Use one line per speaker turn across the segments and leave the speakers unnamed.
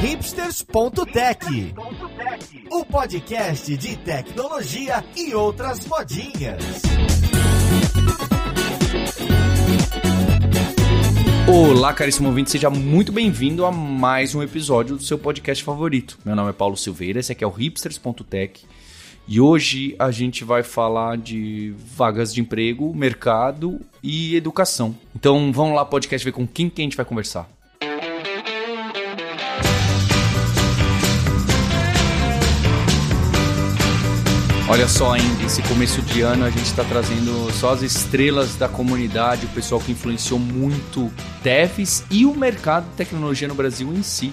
hipsters.tech, o podcast de tecnologia e outras modinhas.
Olá, caríssimo ouvinte, seja muito bem-vindo a mais um episódio do seu podcast favorito. Meu nome é Paulo Silveira, esse aqui é o hipsters.tech. E hoje a gente vai falar de vagas de emprego, mercado e educação. Então vamos lá, podcast, ver com quem que a gente vai conversar. Olha só, ainda esse começo de ano a gente está trazendo só as estrelas da comunidade, o pessoal que influenciou muito devs e o mercado de tecnologia no Brasil em si.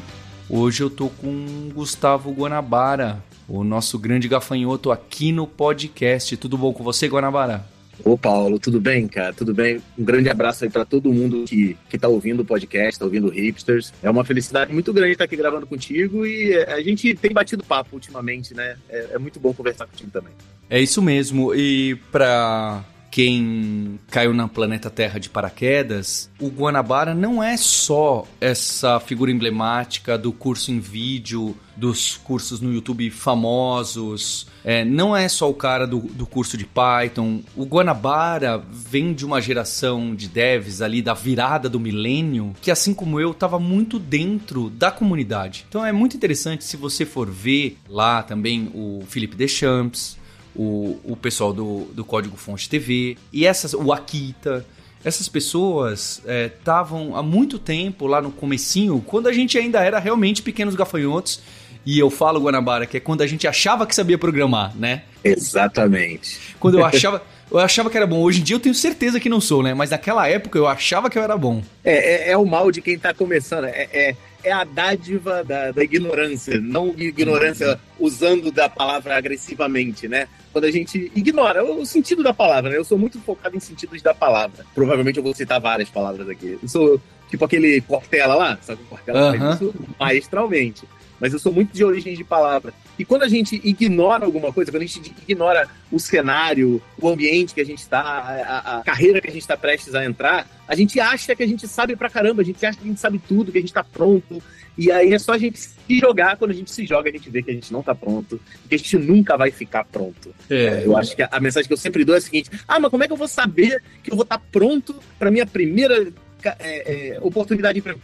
Hoje eu tô com Gustavo Guanabara, o nosso grande gafanhoto aqui no podcast. Tudo bom com você, Guanabara?
Ô Paulo, tudo bem, cara? Tudo bem? Um grande abraço aí para todo mundo que, que tá ouvindo o podcast, tá ouvindo o Hipsters. É uma felicidade muito grande estar aqui gravando contigo e é, a gente tem batido papo ultimamente, né? É, é muito bom conversar contigo também.
É isso mesmo. E para quem caiu na planeta Terra de paraquedas, o Guanabara não é só essa figura emblemática do curso em vídeo, dos cursos no YouTube famosos, é, não é só o cara do, do curso de Python. O Guanabara vem de uma geração de devs ali da virada do milênio, que assim como eu, estava muito dentro da comunidade. Então é muito interessante se você for ver lá também o Felipe Deschamps, o, o pessoal do, do Código Fonte TV e essas, o Akita. Essas pessoas estavam é, há muito tempo lá no comecinho, quando a gente ainda era realmente pequenos gafanhotos. E eu falo, Guanabara, que é quando a gente achava que sabia programar, né?
Exatamente.
Quando eu achava. eu achava que era bom. Hoje em dia eu tenho certeza que não sou, né? Mas naquela época eu achava que eu era bom.
É, é, é o mal de quem tá começando. É, é, é a dádiva da, da, ignorância. Não ignorância usando da palavra agressivamente, né? Quando a gente ignora o sentido da palavra, né? Eu sou muito focado em sentidos da palavra. Provavelmente eu vou citar várias palavras aqui. Eu sou tipo aquele Cortella lá, sabe? Cortella uh -huh. faz isso maestralmente mas eu sou muito de origem de palavra. E quando a gente ignora alguma coisa, quando a gente ignora o cenário, o ambiente que a gente está, a, a, carreira que a gente está prestes a entrar, a gente acha que a gente sabe pra caramba, a gente acha que a gente sabe tudo, que a gente está pronto. E aí é só a gente se jogar, quando a gente se joga, a gente vê que a gente não está pronto, que a gente nunca vai ficar pronto. É. Eu acho que a, a, mensagem que eu sempre dou é a seguinte: ah, mas como é que eu vou saber que eu vou estar tá pronto para minha primeira é, é, oportunidade de emprego?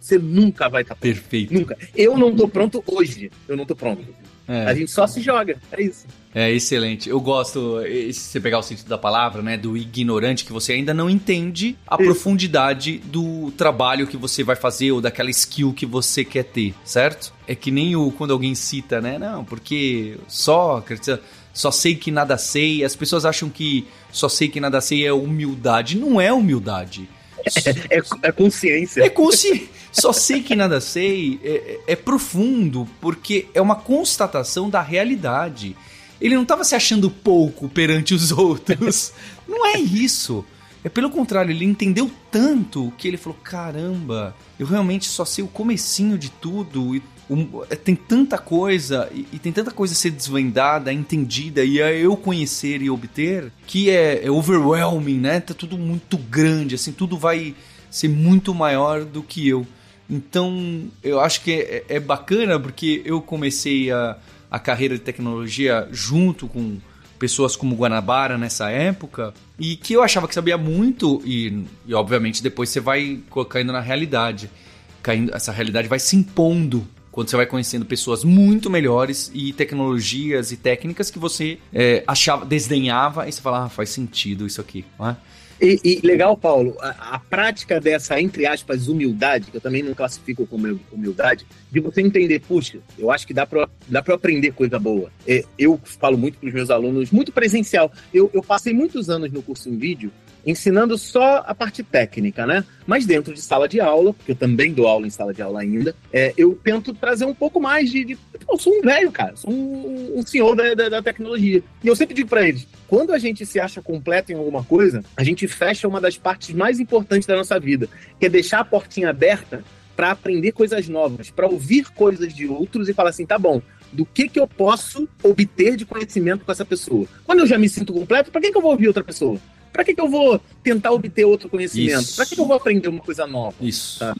Você nunca vai estar tá
pronto. Perfeito.
Nunca. Eu não tô pronto hoje. Eu não tô pronto. É. A gente só se joga. É isso.
É excelente. Eu gosto, se você pegar o sentido da palavra, né, do ignorante, que você ainda não entende a isso. profundidade do trabalho que você vai fazer ou daquela skill que você quer ter, certo? É que nem o quando alguém cita, né? Não, porque só, só sei que nada sei. As pessoas acham que só sei que nada sei é humildade. Não é humildade.
É, é, é consciência.
É consciência. Só sei que nada sei é, é, é, profundo, porque é uma constatação da realidade. Ele não estava se achando pouco perante os outros. não é isso. É pelo contrário, ele entendeu tanto que ele falou: caramba, eu realmente só sei o comecinho de tudo e um, é, tem tanta coisa e, e, tem tanta coisa a ser desvendada, entendida e a eu conhecer e obter que é, é overwhelming, né? Tá tudo muito grande, assim, tudo vai ser muito maior do que eu. Então, eu acho que é, é bacana porque eu comecei a, a carreira de tecnologia junto com pessoas como Guanabara nessa época e que eu achava que sabia muito e, e obviamente depois você vai caindo na realidade. Caindo, essa realidade vai se impondo quando você vai conhecendo pessoas muito melhores e tecnologias e técnicas que você é, achava, desdenhava, e você fala, ah, faz sentido isso aqui, não é?
E, e, legal, Paulo, a, a, prática dessa, entre aspas, humildade, que eu também não classifico como humildade, de você entender, puxa, eu acho que dá para dá aprender coisa boa. É, eu falo muito para os meus alunos, muito presencial. Eu, eu passei muitos anos no curso em vídeo ensinando só a parte técnica, né? Mas dentro de sala de aula, porque eu também dou aula em sala de aula ainda, é, eu tento trazer um pouco mais de. de eu sou um velho, cara, sou um, um senhor da, da, da, tecnologia. E eu sempre digo para eles: quando a gente se acha completo em alguma coisa, a gente fecha uma das partes mais importantes da nossa vida, que é deixar a portinha aberta para aprender coisas novas, para ouvir coisas de outros e falar assim: tá bom, do que, que eu posso obter de conhecimento com essa pessoa. Quando eu já me sinto completo, para que, que eu vou ouvir outra pessoa? Para que, que eu vou tentar obter outro conhecimento? Para que, que eu vou aprender uma coisa nova?
Isso. Tá?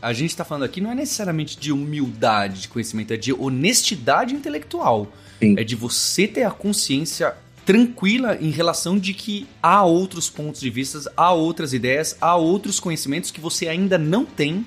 a gente está falando aqui não é necessariamente de humildade de conhecimento, é de honestidade intelectual. Sim. É de você ter a consciência tranquila em relação de que há outros pontos de vista, há outras ideias, há outros conhecimentos que você ainda não tem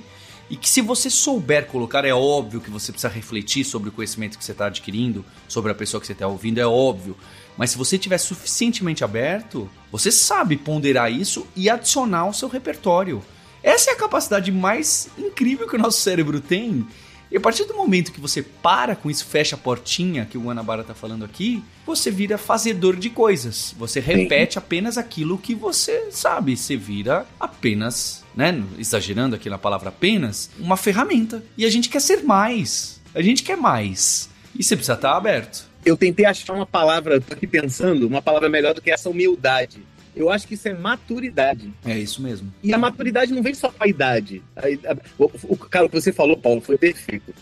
e que se você souber colocar, é óbvio que você precisa refletir sobre o conhecimento que você está adquirindo, sobre a pessoa que você está ouvindo, é óbvio. Mas se você estiver suficientemente aberto, você sabe ponderar isso e adicionar ao seu repertório. Essa é a capacidade mais incrível que o nosso cérebro tem. E a partir do momento que você para com isso, fecha a portinha que o Guanabara está falando aqui, você vira fazedor de coisas. Você repete Sim. apenas aquilo que você sabe. Você vira apenas, né? Exagerando aqui na palavra apenas, uma ferramenta. E a gente quer ser mais. A gente quer mais. E você precisa estar aberto.
Eu tentei achar uma palavra, tô aqui pensando, uma palavra melhor do que essa humildade. Eu acho que isso é maturidade.
É isso mesmo.
E a maturidade não vem só com a idade. A, a, o, o, cara, o que você falou, Paulo, foi perfeito.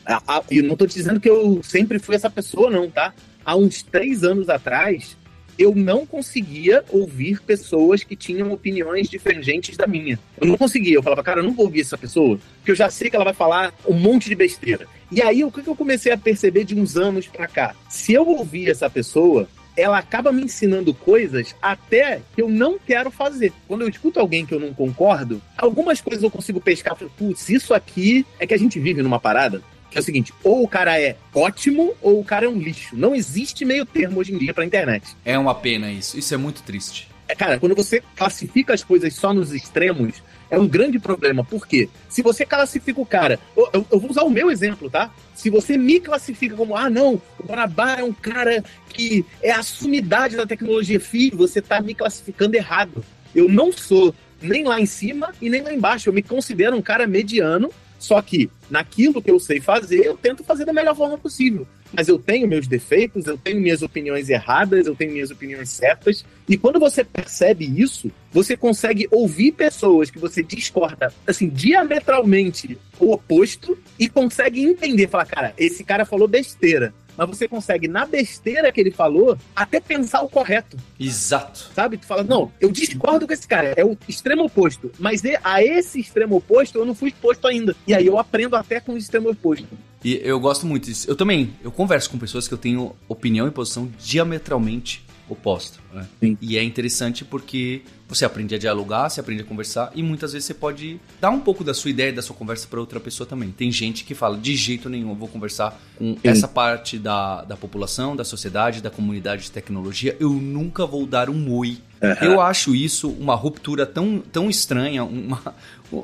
E não tô te dizendo que eu sempre fui essa pessoa, não, tá? Há uns três anos atrás, eu não conseguia ouvir pessoas que tinham opiniões divergentes da minha. Eu não conseguia. Eu falava, cara, eu não vou ouvir essa pessoa, porque eu já sei que ela vai falar um monte de besteira. E aí, o que eu comecei a perceber de uns anos pra cá? Se eu ouvir essa pessoa, ela acaba me ensinando coisas até que eu não quero fazer. Quando eu escuto alguém que eu não concordo, algumas coisas eu consigo pescar. Putz, isso aqui é que a gente vive numa parada. É o seguinte, ou o cara é ótimo ou o cara é um lixo. Não existe meio termo hoje em dia pra internet.
É uma pena isso. Isso é muito triste.
É, cara, quando você classifica as coisas só nos extremos, é um grande problema. Por quê? Se você classifica o cara. Eu, eu, eu, vou usar o meu exemplo, tá? Se você me classifica como, ah, não, o Guanabara é um cara que é a sumidade da tecnologia, filho, você tá me classificando errado. Eu não sou nem lá em cima e nem lá embaixo. Eu me considero um cara mediano, só que naquilo que eu sei fazer, eu tento fazer da melhor forma possível mas eu tenho meus defeitos, eu tenho minhas opiniões erradas, eu tenho minhas opiniões certas. E quando você percebe isso, você consegue ouvir pessoas que você discorda, assim, diametralmente o oposto e consegue entender, falar, cara, esse cara falou besteira mas você consegue, na besteira que ele falou, até pensar o correto.
Exato.
Sabe? Tu fala, não, eu discordo com esse cara, é o extremo oposto. Mas a esse extremo oposto eu não fui exposto ainda. E aí eu aprendo até com o extremo oposto.
E eu gosto muito disso. Eu também, eu converso com pessoas que eu tenho opinião e posição diametralmente oposta. Né? E é interessante porque você aprende a dialogar, você aprende a conversar e muitas vezes você pode dar um pouco da sua ideia, da sua conversa para outra pessoa também. Tem gente que fala, de jeito nenhum, eu vou conversar com Sim. essa parte da, da população, da sociedade, da comunidade de tecnologia, eu nunca vou dar um oi. Uhum. Eu acho isso uma ruptura tão, tão estranha, uma,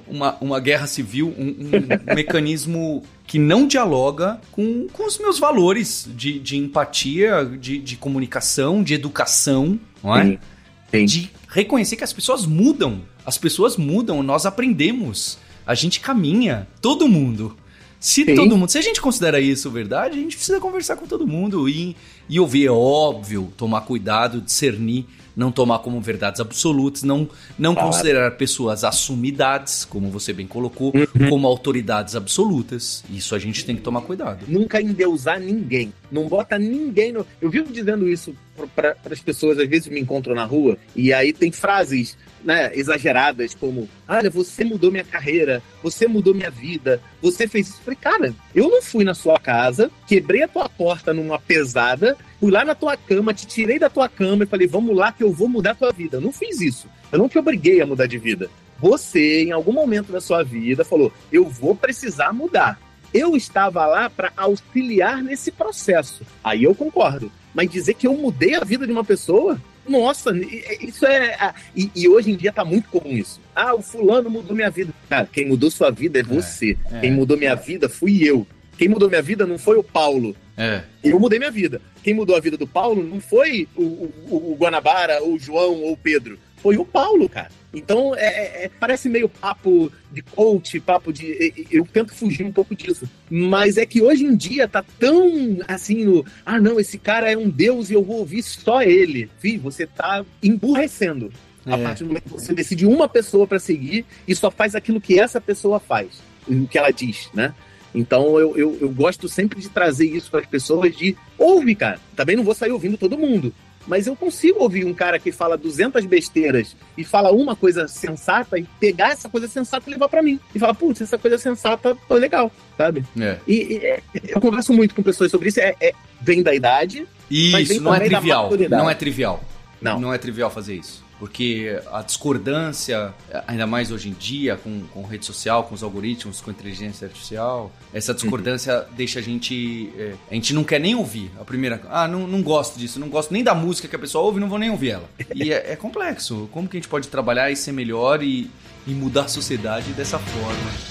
uma, uma guerra civil, um, um mecanismo que não dialoga com, com os meus valores de, de empatia, de, de comunicação, de educação, não é? Sim. Sim. De reconhecer que as pessoas mudam. As pessoas mudam, nós aprendemos. A gente caminha, todo mundo. Se Sim. todo mundo, se a gente considera isso verdade, a gente precisa conversar com todo mundo e, e ouvir, é óbvio, tomar cuidado, discernir não tomar como verdades absolutas, não, não claro. considerar pessoas assumidades, como você bem colocou, uhum. como autoridades absolutas. Isso a gente tem que tomar cuidado.
Nunca endeusar ninguém. Não bota ninguém no. Eu vivo dizendo isso para as pessoas, às vezes me encontram na rua, e aí tem frases né, exageradas, como: Olha, você mudou minha carreira, você mudou minha vida, você fez isso. Eu falei, cara, eu não fui na sua casa, quebrei a tua porta numa pesada, fui lá na tua cama, te tirei da tua cama e falei, vamos lá que eu vou mudar a tua vida. Eu não fiz isso. Eu não te obriguei a mudar de vida. Você, em algum momento da sua vida, falou: eu vou precisar mudar. Eu estava lá para auxiliar nesse processo. Aí eu concordo. Mas dizer que eu mudei a vida de uma pessoa, nossa, isso é. E, e, hoje em dia tá muito comum isso. Ah, o fulano mudou minha vida. Cara, quem mudou sua vida é, é você. É, é, quem mudou minha vida fui eu. Quem mudou minha vida não foi o Paulo.
É.
Eu mudei minha vida. Quem mudou a vida do Paulo não foi o, o, o Guanabara, ou o João, ou o Pedro. Foi o Paulo, cara. Então, é, é, é, parece meio papo de coach, papo de. Eu tento fugir um pouco disso. Mas é que hoje em dia tá tão assim no. Ah, não, esse cara é um deus e eu vou ouvir só ele. Vi, você tá emburrecendo. É. A partir do momento que você decide uma pessoa para seguir e só faz aquilo que essa pessoa faz, o que ela diz, né? Então eu, eu, eu gosto sempre de trazer isso para as pessoas de ouve, cara. Também não vou sair ouvindo todo mundo. mas eu consigo ouvir um cara que fala 200 besteiras e fala uma coisa sensata e pegar essa coisa sensata e levar para mim. E falar, putz, essa coisa sensata foi legal, sabe? É. E, e é, eu converso muito com pessoas sobre isso, é, é vem da idade.
Isso, não é trivial. Não é trivial. Não. Não é trivial fazer isso porque a discordância, ainda mais hoje em dia, com, com rede social, com os algoritmos, com inteligência artificial, essa discordância uhum. deixa a gente. É, a gente não quer nem ouvir. A primeira. Ah, não, não gosto disso, não gosto nem da música que a pessoa ouve, não vou nem ouvir ela. E é, é complexo. Como que a gente pode trabalhar e ser melhor e, e mudar a sociedade dessa forma?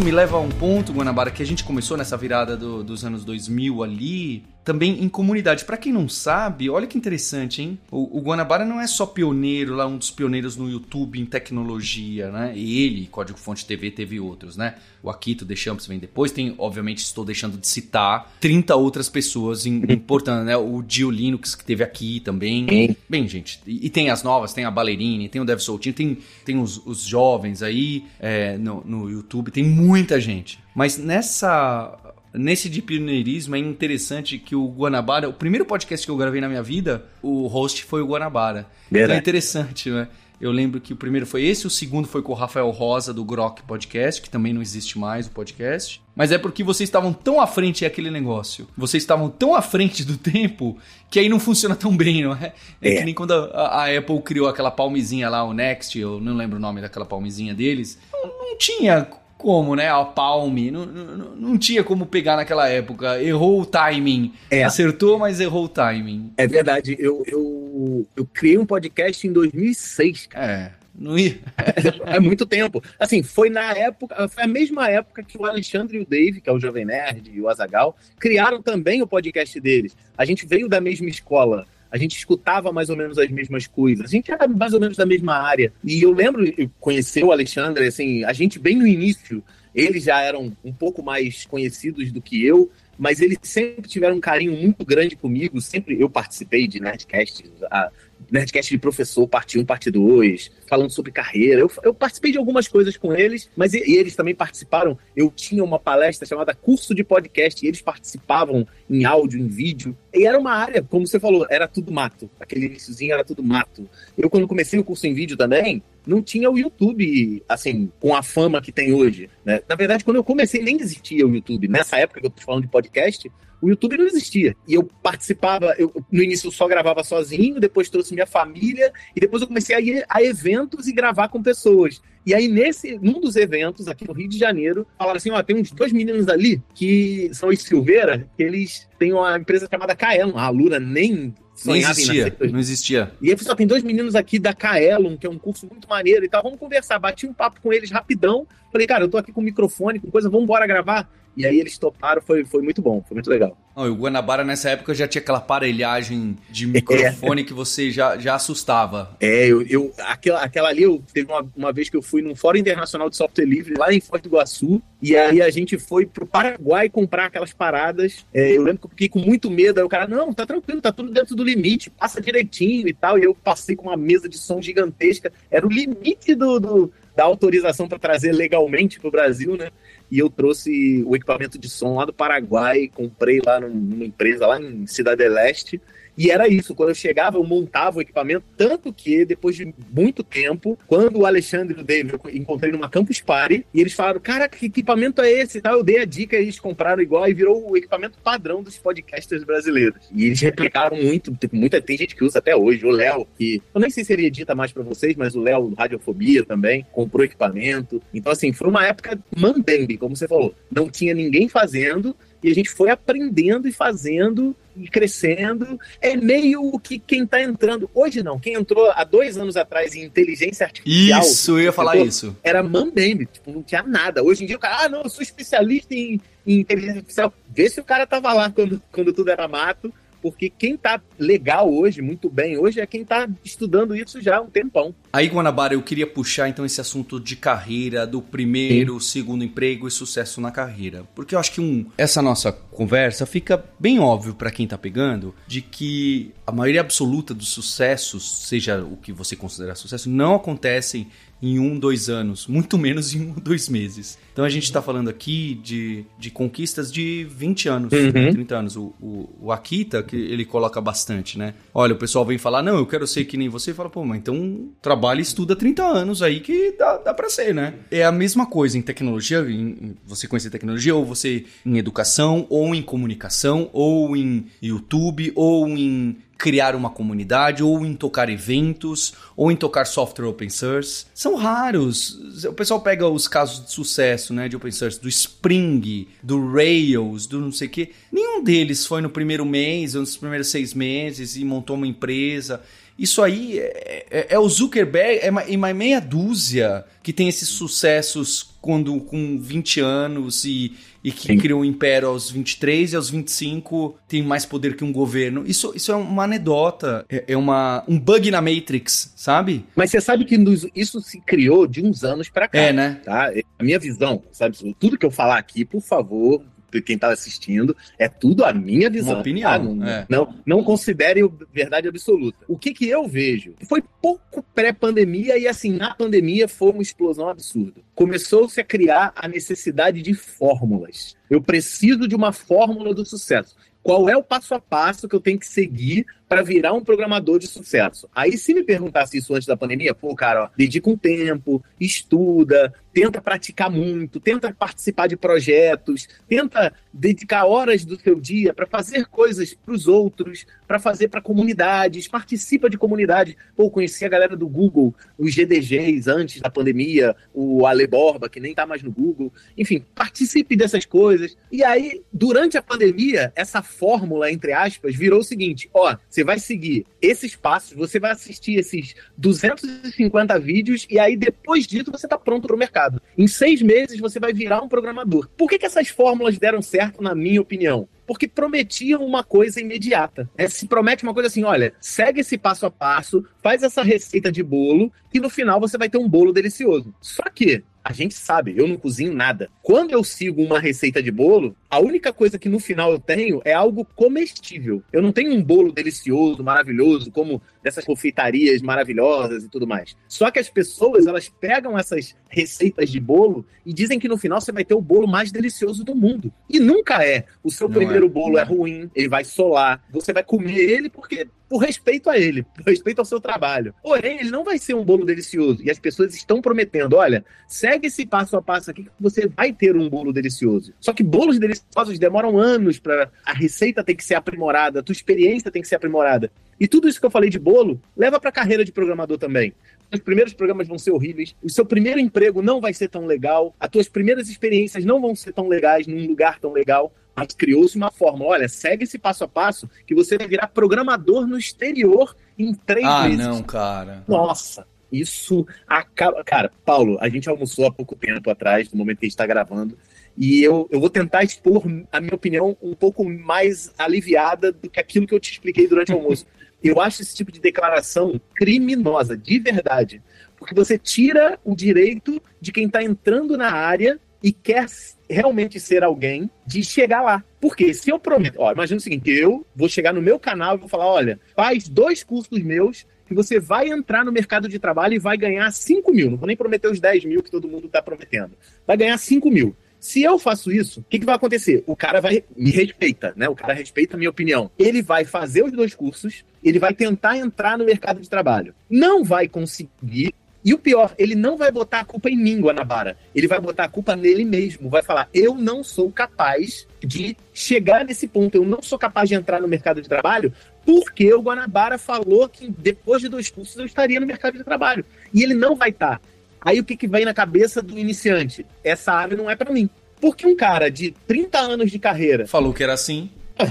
Isso me leva a um ponto, Guanabara, que a gente começou nessa virada do, dos anos 2000 ali, também em comunidade. Para quem não sabe, olha que interessante, hein? O, o, Guanabara não é só pioneiro, lá um dos pioneiros no YouTube em tecnologia, né? Ele, Código Fonte TV, teve outros, né? O Akito Deschamps vem depois. Tem, obviamente, estou deixando de citar 30 outras pessoas importantes, né? O Dio Linux, que teve aqui também. Bem, gente, e, e, tem as novas, tem a Ballerine, tem o Dev Soltinho, tem, tem os, os jovens aí é, no, no YouTube, tem muita gente. Mas nessa nesse de pioneirismo é interessante que o Guanabara, o primeiro podcast que eu gravei na minha vida, o host foi o Guanabara. Então é interessante, né? Eu lembro que o primeiro foi esse, o segundo foi com o Rafael Rosa do Grok Podcast, que também não existe mais o podcast. Mas é porque vocês estavam tão à frente aquele negócio. Vocês estavam tão à frente do tempo que aí não funciona tão bem, não é? É, é. que nem quando a, a, Apple criou aquela palmezinha lá, o Next, eu não lembro o nome daquela palmezinha deles. Não, não tinha como, né? A Palme. Não, não, não, tinha como pegar naquela época. Errou o timing. É. Acertou, mas errou o timing.
É verdade. Eu, eu, eu criei um podcast em 2006. Cara.
É. Não ia.
é muito tempo. Assim, foi na época, foi a mesma época que o Alexandre e o Dave, que é o Jovem Nerd e o Azagal, criaram também o podcast deles. A gente veio da mesma escola a gente escutava mais ou menos as mesmas coisas, a gente era mais ou menos da mesma área. E eu lembro, eu conhecer o Alexandre, assim, a gente bem no início, eles já eram um pouco mais conhecidos do que eu, mas eles sempre tiveram um carinho muito grande comigo, sempre eu participei de Nerdcasts, a, Nerdcast de Professor, parte 1, parte 2, falando sobre carreira. Eu, eu participei de algumas coisas com eles, mas e, e, eles também participaram. Eu tinha uma palestra chamada Curso de Podcast, e eles participavam em áudio, em vídeo. E era uma área, como você falou, era tudo mato. Aquele iníciozinho era tudo mato. Eu, quando comecei o curso em vídeo também, não tinha o YouTube, assim, com a fama que tem hoje. Né? Na verdade, quando eu comecei, nem existia o YouTube. Nessa época que eu tô falando de podcast, o YouTube não existia. E eu participava, eu, no início eu só gravava sozinho, depois trouxe minha família, e depois eu comecei a ir a eventos e gravar com pessoas. E aí, nesse, num dos eventos, aqui no Rio de Janeiro, falaram assim: ó, tem uns dois meninos ali que são os Silveira, que eles têm uma empresa chamada Kaelon. A Lura nem
não existia, não existia.
E aí só tem dois meninos aqui da Kaelon, que é um curso muito maneiro e tal. Vamos conversar. Bati um papo com eles rapidão. Falei, cara, eu tô aqui com o microfone, com coisa, vamos embora gravar. E aí eles toparam, foi, foi muito bom, foi muito legal.
Oh, o Guanabara nessa época já tinha aquela aparelhagem de microfone é. que você já, já assustava.
É, eu, eu aquela, aquela ali, eu teve uma, uma vez que eu fui num Fórum Internacional de Software Livre lá em Foz do Iguaçu, e aí a gente foi pro Paraguai comprar aquelas paradas. É, eu lembro que eu fiquei com muito medo, aí o cara, não, tá tranquilo, tá tudo dentro do limite, passa direitinho e tal. E eu passei com uma mesa de som gigantesca, era o limite do, do da autorização para trazer legalmente para o Brasil, né? e eu trouxe o equipamento de som lá do Paraguai, comprei lá numa empresa lá em Cidade Leste. E era isso, quando eu chegava, eu montava o equipamento, tanto que depois de muito tempo, quando o Alexandre e o David eu encontrei numa Campus Party, e eles falaram: Cara, que equipamento é esse? Eu dei a dica e eles compraram igual e virou o equipamento padrão dos podcasters brasileiros. E eles replicaram muito, tem, muita, tem gente que usa até hoje. O Léo, que eu nem sei se ele edita mais para vocês, mas o Léo, Radiofobia também, comprou equipamento. Então, assim, foi uma época mandembe, como você falou. Não tinha ninguém fazendo, e a gente foi aprendendo e fazendo e crescendo. É meio que quem está entrando. Hoje não, quem entrou há dois anos atrás em inteligência artificial.
Isso, eu ia falar isso.
Era mambembe, tipo, não tinha nada. Hoje em dia o cara, ah, não, eu sou especialista em, em inteligência artificial. Vê se o cara tava lá quando, quando tudo era mato porque quem tá legal hoje, muito bem hoje, é quem tá estudando isso já há um tempão.
Aí, Guanabara, eu queria puxar então esse assunto de carreira, do primeiro, Sim. segundo emprego e sucesso na carreira. Porque eu acho que um, essa nossa conversa fica bem óbvio para quem tá pegando de que a maioria absoluta dos sucessos, seja o que você considera sucesso, não acontecem em um, dois anos, muito menos em um, dois meses. Então a gente está falando aqui de, de conquistas de 20 anos, uhum. 30 anos. O, o, o, Akita, que ele coloca bastante, né? Olha, o pessoal vem falar, não, eu quero ser que nem você. E fala, pô, mas então trabalha e estuda 30 anos aí que dá, dá pra ser, né? É a mesma coisa em tecnologia, em você conhecer tecnologia, ou você em educação, ou em comunicação, ou em YouTube, ou em criar uma comunidade, ou em tocar eventos, ou em tocar software open source. São raros. O pessoal pega os casos de sucesso, né, de open source, do Spring, do Rails, do não sei o quê. Nenhum deles foi no primeiro mês, ou nos primeiros seis meses e montou uma empresa. Isso aí é, é, é o Zuckerberg, é uma, é uma meia dúzia que tem esses sucessos quando com 20 anos e, e que Sim. criou um império aos 23 e aos 25 tem mais poder que um governo. Isso, isso é uma anedota, é, é uma, um bug na Matrix, sabe?
Mas você sabe que isso se criou de uns anos para cá.
É, né?
Tá? A minha visão, sabe? Tudo que eu falar aqui, por favor, quem está assistindo, é tudo a minha visão.
Uma opinião.
Tá? Não,
é.
não, não considere verdade absoluta. O que, que eu vejo? Foi pouco pré-pandemia e, assim, na pandemia foi uma explosão absurda. Começou-se a criar a necessidade de fórmulas. Eu preciso de uma fórmula do sucesso qual é o passo a passo que eu tenho que seguir para virar um programador de sucesso. Aí, se me perguntasse isso antes da pandemia, pô, cara, ó, dedica um tempo, estuda, tenta praticar muito, tenta participar de projetos, tenta dedicar horas do seu dia para fazer coisas para os outros, para fazer para comunidades, participa de comunidades. Pô, conheci a galera do Google, os GDGs antes da pandemia, o Ale Borba, que nem tá mais no Google. Enfim, participe dessas coisas. E aí, durante a pandemia, essa fórmula, entre aspas, virou o seguinte: ó, você vai seguir esses passos, você vai assistir esses 250 vídeos, e aí depois disso você tá pronto para o mercado. Em seis meses você vai virar um programador. Por que, que essas fórmulas deram certo, na minha opinião? porque prometiam uma coisa imediata. É, se promete uma coisa assim: olha, segue esse passo a passo, faz essa receita de bolo, e no final você vai ter um bolo delicioso. Só que a gente sabe, eu não cozinho nada. Quando eu sigo uma receita de bolo, a única coisa que no final eu tenho é algo comestível. Eu não tenho um bolo delicioso, maravilhoso, como dessas confeitarias maravilhosas e tudo mais. Só que as pessoas, elas pegam essas receitas de bolo e dizem que no final você vai ter o bolo mais delicioso do mundo. E nunca é. O seu não primeiro é. bolo é ruim, ele vai solar, você vai comer ele porque por respeito a ele, por respeito ao seu trabalho. Porém, ele não vai ser um bolo delicioso. E as pessoas estão prometendo: olha, segue esse passo a passo aqui que você vai ter um bolo delicioso. Só que bolos deliciosos demoram anos para a receita tem que ser aprimorada, a tua experiência tem que ser aprimorada. E tudo isso que eu falei de bolo leva para a carreira de programador também. Os primeiros programas vão ser horríveis, o seu primeiro emprego não vai ser tão legal, as tuas primeiras experiências não vão ser tão legais num lugar tão legal, mas criou-se uma forma. Olha, segue esse passo a passo que você vai virar programador no exterior em três
ah,
meses.
Ah, não, cara.
Nossa, isso acaba. Cara, Paulo, a gente almoçou há pouco tempo atrás, no momento que a gente está gravando, e eu, eu vou tentar expor a minha opinião um pouco mais aliviada do que aquilo que eu te expliquei durante o almoço. Eu acho esse tipo de declaração criminosa, de verdade. Porque você tira o direito de quem está entrando na área e quer realmente ser alguém de chegar lá. Porque se eu prometo, ó, imagina o seguinte, eu vou chegar no meu canal e vou falar, olha, faz dois cursos meus que você vai entrar no mercado de trabalho e vai ganhar 5 mil. Não vou nem prometer os 10 mil que todo mundo está prometendo. Vai ganhar 5 mil. Se eu faço isso, o que, que, vai acontecer? O cara vai me respeita, né? O cara respeita a minha opinião. Ele vai fazer os dois cursos, ele vai tentar entrar no mercado de trabalho. Não vai conseguir. E o pior, ele não vai botar a culpa em mim, Guanabara. Ele vai botar a culpa nele mesmo. Vai falar: eu não sou capaz de chegar nesse ponto. Eu não sou capaz de entrar no mercado de trabalho porque o Guanabara falou que depois de dois cursos eu estaria no mercado de trabalho. E ele não vai estar. Aí o que, que vem na cabeça do iniciante? Essa área não é para mim. Porque um cara de 30 anos de carreira.
Falou que era assim.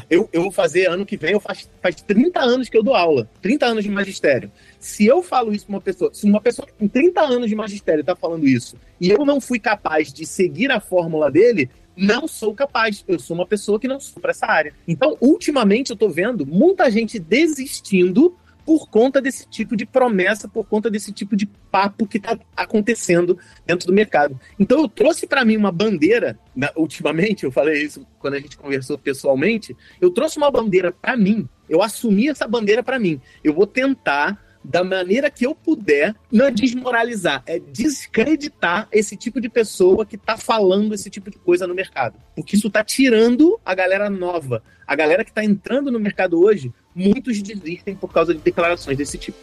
Eu, eu vou fazer ano que vem, eu faz, faz 30 anos que eu dou aula. 30 anos de magistério. Se eu falo isso pra uma pessoa, se uma pessoa com 30 anos de magistério tá falando isso, e eu não fui capaz de seguir a fórmula dele, não sou capaz. Eu sou uma pessoa que não sou para essa área. Então, ultimamente, eu tô vendo muita gente desistindo por conta desse tipo de promessa, por conta desse tipo de papo que está acontecendo dentro do mercado. Então eu trouxe para mim uma bandeira, na, ultimamente, eu falei isso quando a gente conversou pessoalmente, eu trouxe uma bandeira para mim, eu assumi essa bandeira para mim. Eu vou tentar da maneira que eu puder, não é desmoralizar, é descreditar esse tipo de pessoa que tá falando esse tipo de coisa no mercado. Porque isso tá tirando a galera nova. A galera que tá entrando no mercado hoje, muitos desistem por causa de declarações desse tipo.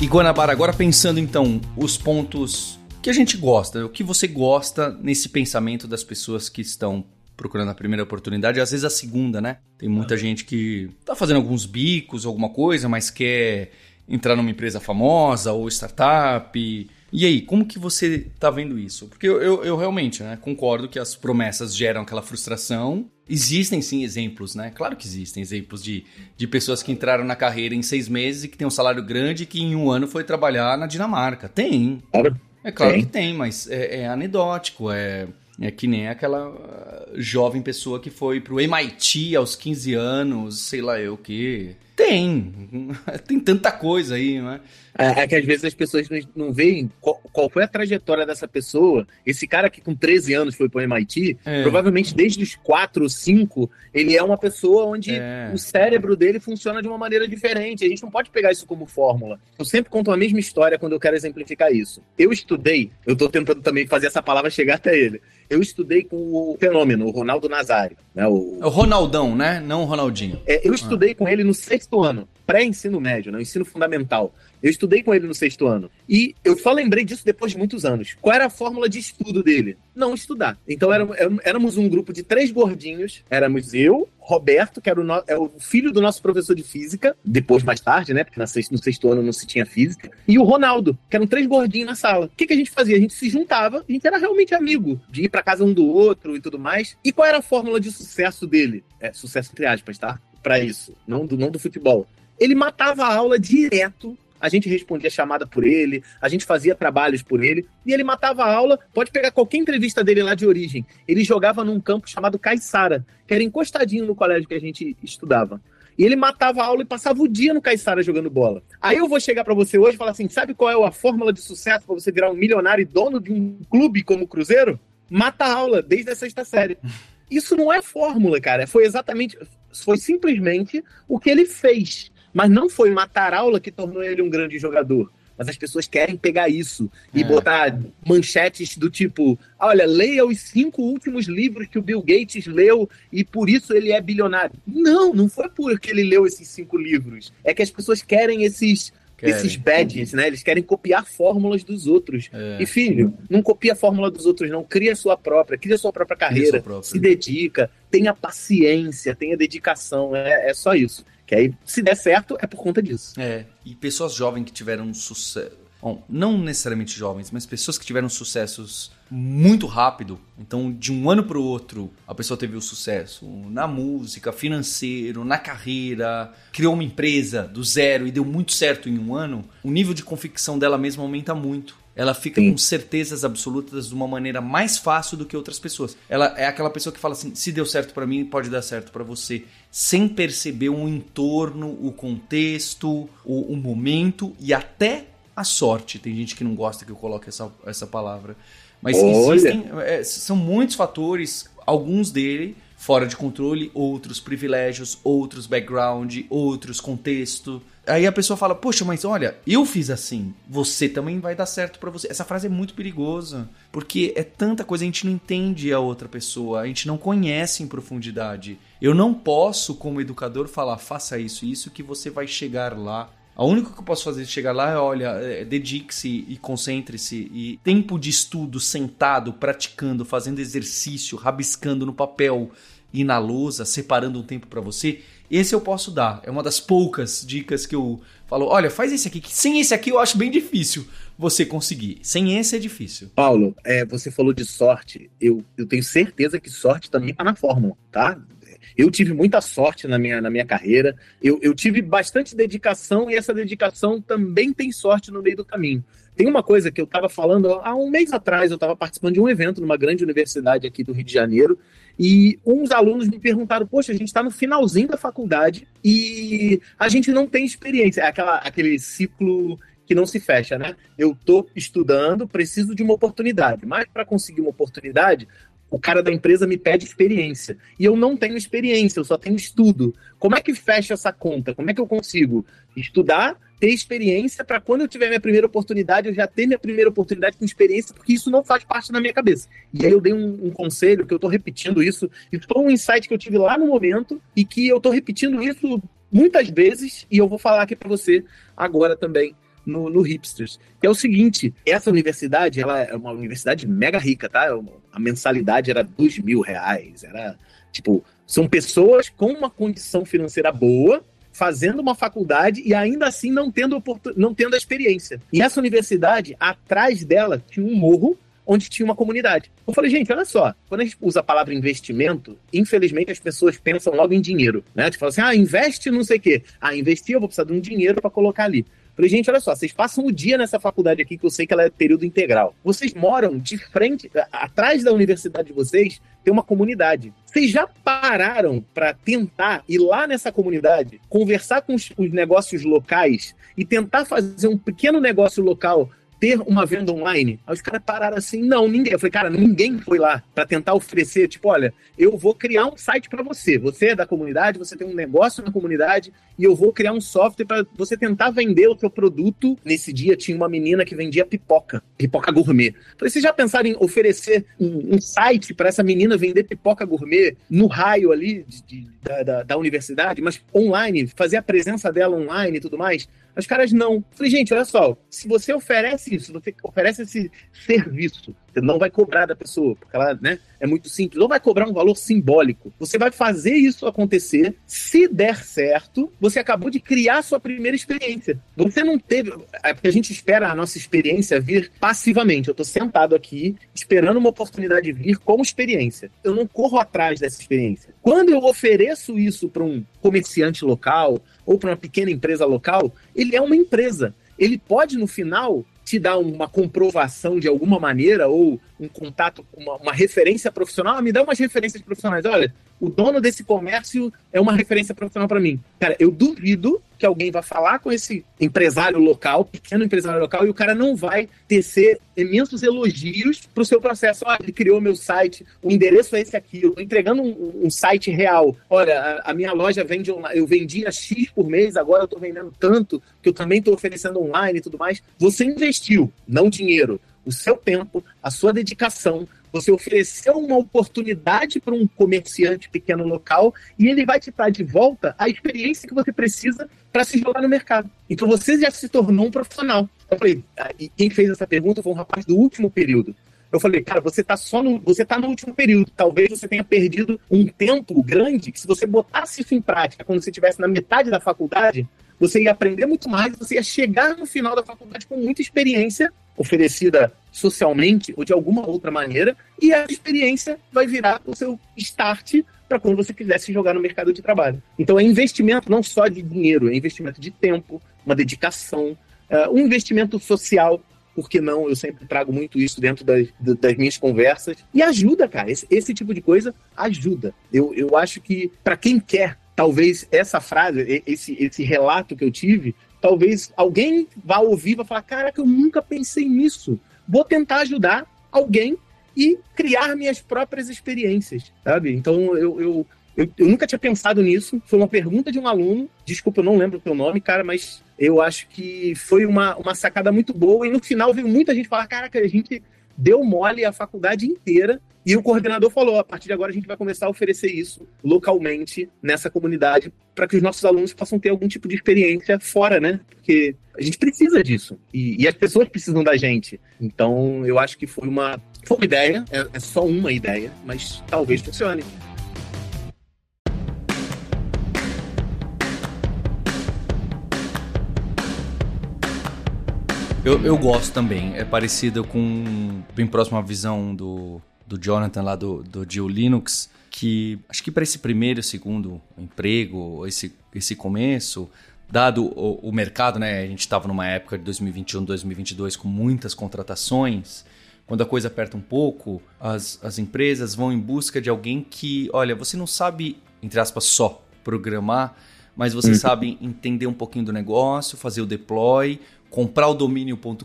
E Guanabara, agora pensando então os pontos que a gente gosta, o que você gosta nesse pensamento das pessoas que estão procurando a primeira oportunidade, às vezes a segunda, né? Tem muita gente que tá fazendo alguns bicos, alguma coisa, mas quer entrar numa empresa famosa ou startup. E aí, como que você tá vendo isso? Porque eu, eu, eu realmente né, concordo que as promessas geram aquela frustração Existem sim exemplos, né? Claro que existem exemplos de, de pessoas que entraram na carreira em seis meses e que tem um salário grande e que em um ano foi trabalhar na Dinamarca. Tem. É claro tem. que tem, mas é, é anedótico, é, é que nem aquela uh, jovem pessoa que foi pro MIT aos 15 anos, sei lá eu o que. Tem. Tem tanta coisa aí, né?
É, é, que às vezes as pessoas não veem qual, qual, foi a trajetória dessa pessoa. Esse cara que com 13 anos foi para o MIT, é. provavelmente desde os 4 ou 5, ele é uma pessoa onde é. o cérebro dele funciona de uma maneira diferente. A gente não pode pegar isso como fórmula. Eu sempre conto a mesma história quando eu quero exemplificar isso. Eu estudei, eu estou tentando também fazer essa palavra chegar até ele. Eu estudei com o fenômeno, o Ronaldo Nazário. Né,
o... É o Ronaldão, né? Não o Ronaldinho.
É, eu estudei ah. com ele no sexto ano, pré-ensino médio, né? ensino fundamental. Eu estudei com ele no sexto ano. E eu só lembrei disso depois de muitos anos. Qual era a fórmula de estudo dele? Não estudar. Então éramos um grupo de três gordinhos. Éramos eu, Roberto, que era o, no, é o filho do nosso professor de física, depois mais tarde, né? Porque sexto, no sexto ano não se tinha física. E o Ronaldo, que eram três gordinhos na sala. O que, que a gente fazia? A gente se juntava, a gente era realmente amigo, de ir para casa um do outro e tudo mais. E qual era a fórmula de sucesso dele? É, sucesso entre aspas, tá? Para isso, não do, não do futebol. Ele matava a aula direto a gente respondia chamada por ele, a gente fazia trabalhos por ele, e ele matava a aula. Pode pegar qualquer entrevista dele lá de origem. Ele jogava num campo chamado Caiçara, que era encostadinho no colégio que a gente estudava. E ele matava a aula e passava o dia no Caiçara jogando bola. Aí eu vou chegar para você hoje e falar assim: sabe qual é a fórmula de sucesso para você virar um milionário e dono de um clube como o Cruzeiro? Mata a aula desde a sexta série. Isso não é fórmula, cara. Foi exatamente. Foi simplesmente o que ele fez. Mas não foi matar aula que tornou ele um grande jogador. Mas as pessoas querem pegar isso e é. botar manchetes do tipo: olha, leia os cinco últimos livros que o Bill Gates leu e por isso ele é bilionário. Não, não foi porque ele leu esses cinco livros. É que as pessoas querem esses Querem. esses badges, né? Eles querem copiar fórmulas dos outros. É. E filho, não copia a fórmula dos outros, não. Cria a sua própria, cria sua própria carreira, sua própria. se dedica, tenha paciência, tenha dedicação. É, é só isso. Que aí, se der certo, é por conta disso.
É. E pessoas jovens que tiveram sucesso. Bom, não necessariamente jovens, mas pessoas que tiveram sucessos muito rápido. Então, de um ano para o outro, a pessoa teve o sucesso na música, financeiro, na carreira, criou uma empresa do zero e deu muito certo em um ano. O nível de convicção dela mesma aumenta muito ela fica Sim. com certezas absolutas de uma maneira mais fácil do que outras pessoas. Ela é aquela pessoa que fala assim: se deu certo para mim, pode dar certo para você, sem perceber o entorno, o contexto, o, o, momento e até a sorte. Tem gente que não gosta que eu coloque essa, essa palavra. Mas Olha. existem. É, são muitos fatores, alguns dele fora de controle, outros privilégios, outros background, outros contexto. Aí a pessoa fala: "Poxa, mas olha, eu fiz assim, você também vai dar certo para você". Essa frase é muito perigosa, porque é tanta coisa a gente não entende a outra pessoa, a gente não conhece em profundidade. Eu não posso como educador falar: "Faça isso, isso que você vai chegar lá". A única que eu posso fazer de chegar lá é, olha, é, dedique-se e concentre-se e tempo de estudo sentado, praticando, fazendo exercício, rabiscando no papel e na lousa, separando um tempo para você. Esse eu posso dar. É uma das poucas dicas que eu falo, olha, faz esse aqui, que sem esse aqui eu acho bem difícil você conseguir. Sem esse é difícil.
Paulo, é, você falou de sorte. Eu, eu tenho certeza que sorte também tá na fórmula, tá? Eu tive muita sorte na minha, na minha carreira, eu, eu tive bastante dedicação e essa dedicação também tem sorte no meio do caminho. Tem uma coisa que eu estava falando há um mês atrás, eu estava participando de um evento numa grande universidade aqui do Rio de Janeiro, e uns alunos me perguntaram: Poxa, a gente está no finalzinho da faculdade e a gente não tem experiência. É aquela, aquele ciclo que não se fecha, né? Eu tô estudando, preciso de uma oportunidade, mas para conseguir uma oportunidade, o cara da empresa me pede experiência. E eu não tenho experiência, eu só tenho estudo. Como é que fecha essa conta? Como é que eu consigo estudar, ter experiência para quando eu tiver minha primeira oportunidade, eu já ter minha primeira oportunidade com experiência, porque isso não faz parte da minha cabeça. E aí eu dei um, um conselho, que eu estou repetindo isso, e foi um insight que eu tive lá no momento, e que eu estou repetindo isso muitas vezes, e eu vou falar aqui para você agora também no, no Hipsters. Que é o seguinte: essa universidade ela é uma universidade mega rica, tá? É a mensalidade era dois mil reais. Era tipo, são pessoas com uma condição financeira boa. Fazendo uma faculdade e ainda assim não tendo, não tendo a experiência. E essa universidade, atrás dela, tinha um morro onde tinha uma comunidade. Eu falei, gente, olha só, quando a gente usa a palavra investimento, infelizmente as pessoas pensam logo em dinheiro, né? Tipo assim, ah, investe não sei o quê. Ah, investir, eu vou precisar de um dinheiro para colocar ali. Falei, gente, olha só, vocês passam o dia nessa faculdade aqui, que eu sei que ela é período integral. Vocês moram de frente, atrás da universidade de vocês, tem uma comunidade. Vocês já pararam para tentar ir lá nessa comunidade, conversar com os, os negócios locais e tentar fazer um pequeno negócio local ter uma venda online? Aí os caras pararam assim, não, ninguém. Eu falei, cara, ninguém foi lá para tentar oferecer, tipo, olha, eu vou criar um site para você. Você é da comunidade, você tem um negócio na comunidade e eu vou criar um software para você tentar vender o seu produto. Nesse dia tinha uma menina que vendia pipoca, pipoca gourmet. Falei, vocês já pensaram em oferecer um, um site para essa menina vender pipoca gourmet no raio ali de, de, da, da, da universidade, mas online, fazer a presença dela online e tudo mais? Os caras não. Falei, gente, olha só, se você oferece isso, você oferece esse serviço, você não vai cobrar da pessoa, porque ela né, é muito simples, ou vai cobrar um valor simbólico. Você vai fazer isso acontecer. Se der certo, você acabou de criar sua primeira experiência. Você não teve. É porque a gente espera a nossa experiência vir passivamente. Eu estou sentado aqui, esperando uma oportunidade vir como experiência. Eu não corro atrás dessa experiência. Quando eu ofereço isso para um comerciante local ou para uma pequena empresa local, ele é uma empresa. Ele pode, no final, te dar uma comprovação de alguma maneira ou um contato, uma, uma referência profissional, ah, me dá umas referências profissionais. Olha, o dono desse comércio é uma referência profissional para mim. Cara, eu duvido que alguém vá falar com esse empresário local, pequeno empresário local, e o cara não vai tecer imensos elogios para o seu processo. Olha, ele criou meu site, o endereço é esse aqui, eu estou entregando um, um, site real. Olha, a, a, minha loja vende online, eu vendia X por mês, agora eu estou vendendo tanto, que eu também estou oferecendo online e tudo mais. Você investiu, não dinheiro o seu tempo, a sua dedicação, você ofereceu uma oportunidade para um comerciante pequeno local e ele vai te dar de volta a experiência que você precisa para se jogar no mercado. Então você já se tornou um profissional. Eu falei, ah, quem fez essa pergunta foi um rapaz do último período. Eu falei, cara, você está só no, você tá no último período. Talvez você tenha perdido um tempo grande que se você botasse isso em prática quando você estivesse na metade da faculdade, você ia aprender muito mais, você ia chegar no final da faculdade com muita experiência oferecida socialmente ou de alguma outra maneira, e a experiência vai virar o seu start para quando você quiser se jogar no mercado de trabalho. Então é investimento não só de dinheiro, é investimento de tempo, uma dedicação, uh, um investimento social. Por que não? Eu sempre trago muito isso dentro das, das minhas conversas. E ajuda, cara. Esse, esse tipo de coisa ajuda. Eu, eu acho que, para quem quer talvez essa frase, esse, esse relato que eu tive, talvez alguém vá ouvir e vá falar: Caraca, eu nunca pensei nisso. Vou tentar ajudar alguém e criar minhas próprias experiências, sabe? Então eu, eu, eu, eu, nunca tinha pensado nisso. Foi uma pergunta de um aluno. Desculpa, eu não lembro o teu nome, cara, mas eu acho que foi uma, uma sacada muito boa. E no final veio muita gente falar: Caraca, a gente deu mole a faculdade inteira e o coordenador falou: a partir de agora a gente vai começar a oferecer isso localmente nessa comunidade para que os nossos alunos possam ter algum tipo de experiência fora, né? Porque a gente precisa disso e, e as pessoas precisam da gente. Então eu acho que foi uma, foi uma ideia, é, é só uma ideia, mas talvez funcione.
Eu, eu gosto também. É parecido com. bem próximo à visão do, do Jonathan lá do, do Geo Linux. Que acho que para esse primeiro, segundo emprego, esse, esse começo, dado o, o mercado, né? A gente estava numa época de 2021, 2022 com muitas contratações. Quando a coisa aperta um pouco, as, as empresas vão em busca de alguém que, olha, você não sabe, entre aspas, só programar, mas você hum. sabe entender um pouquinho do negócio, fazer o deploy, comprar o domínio.com.br,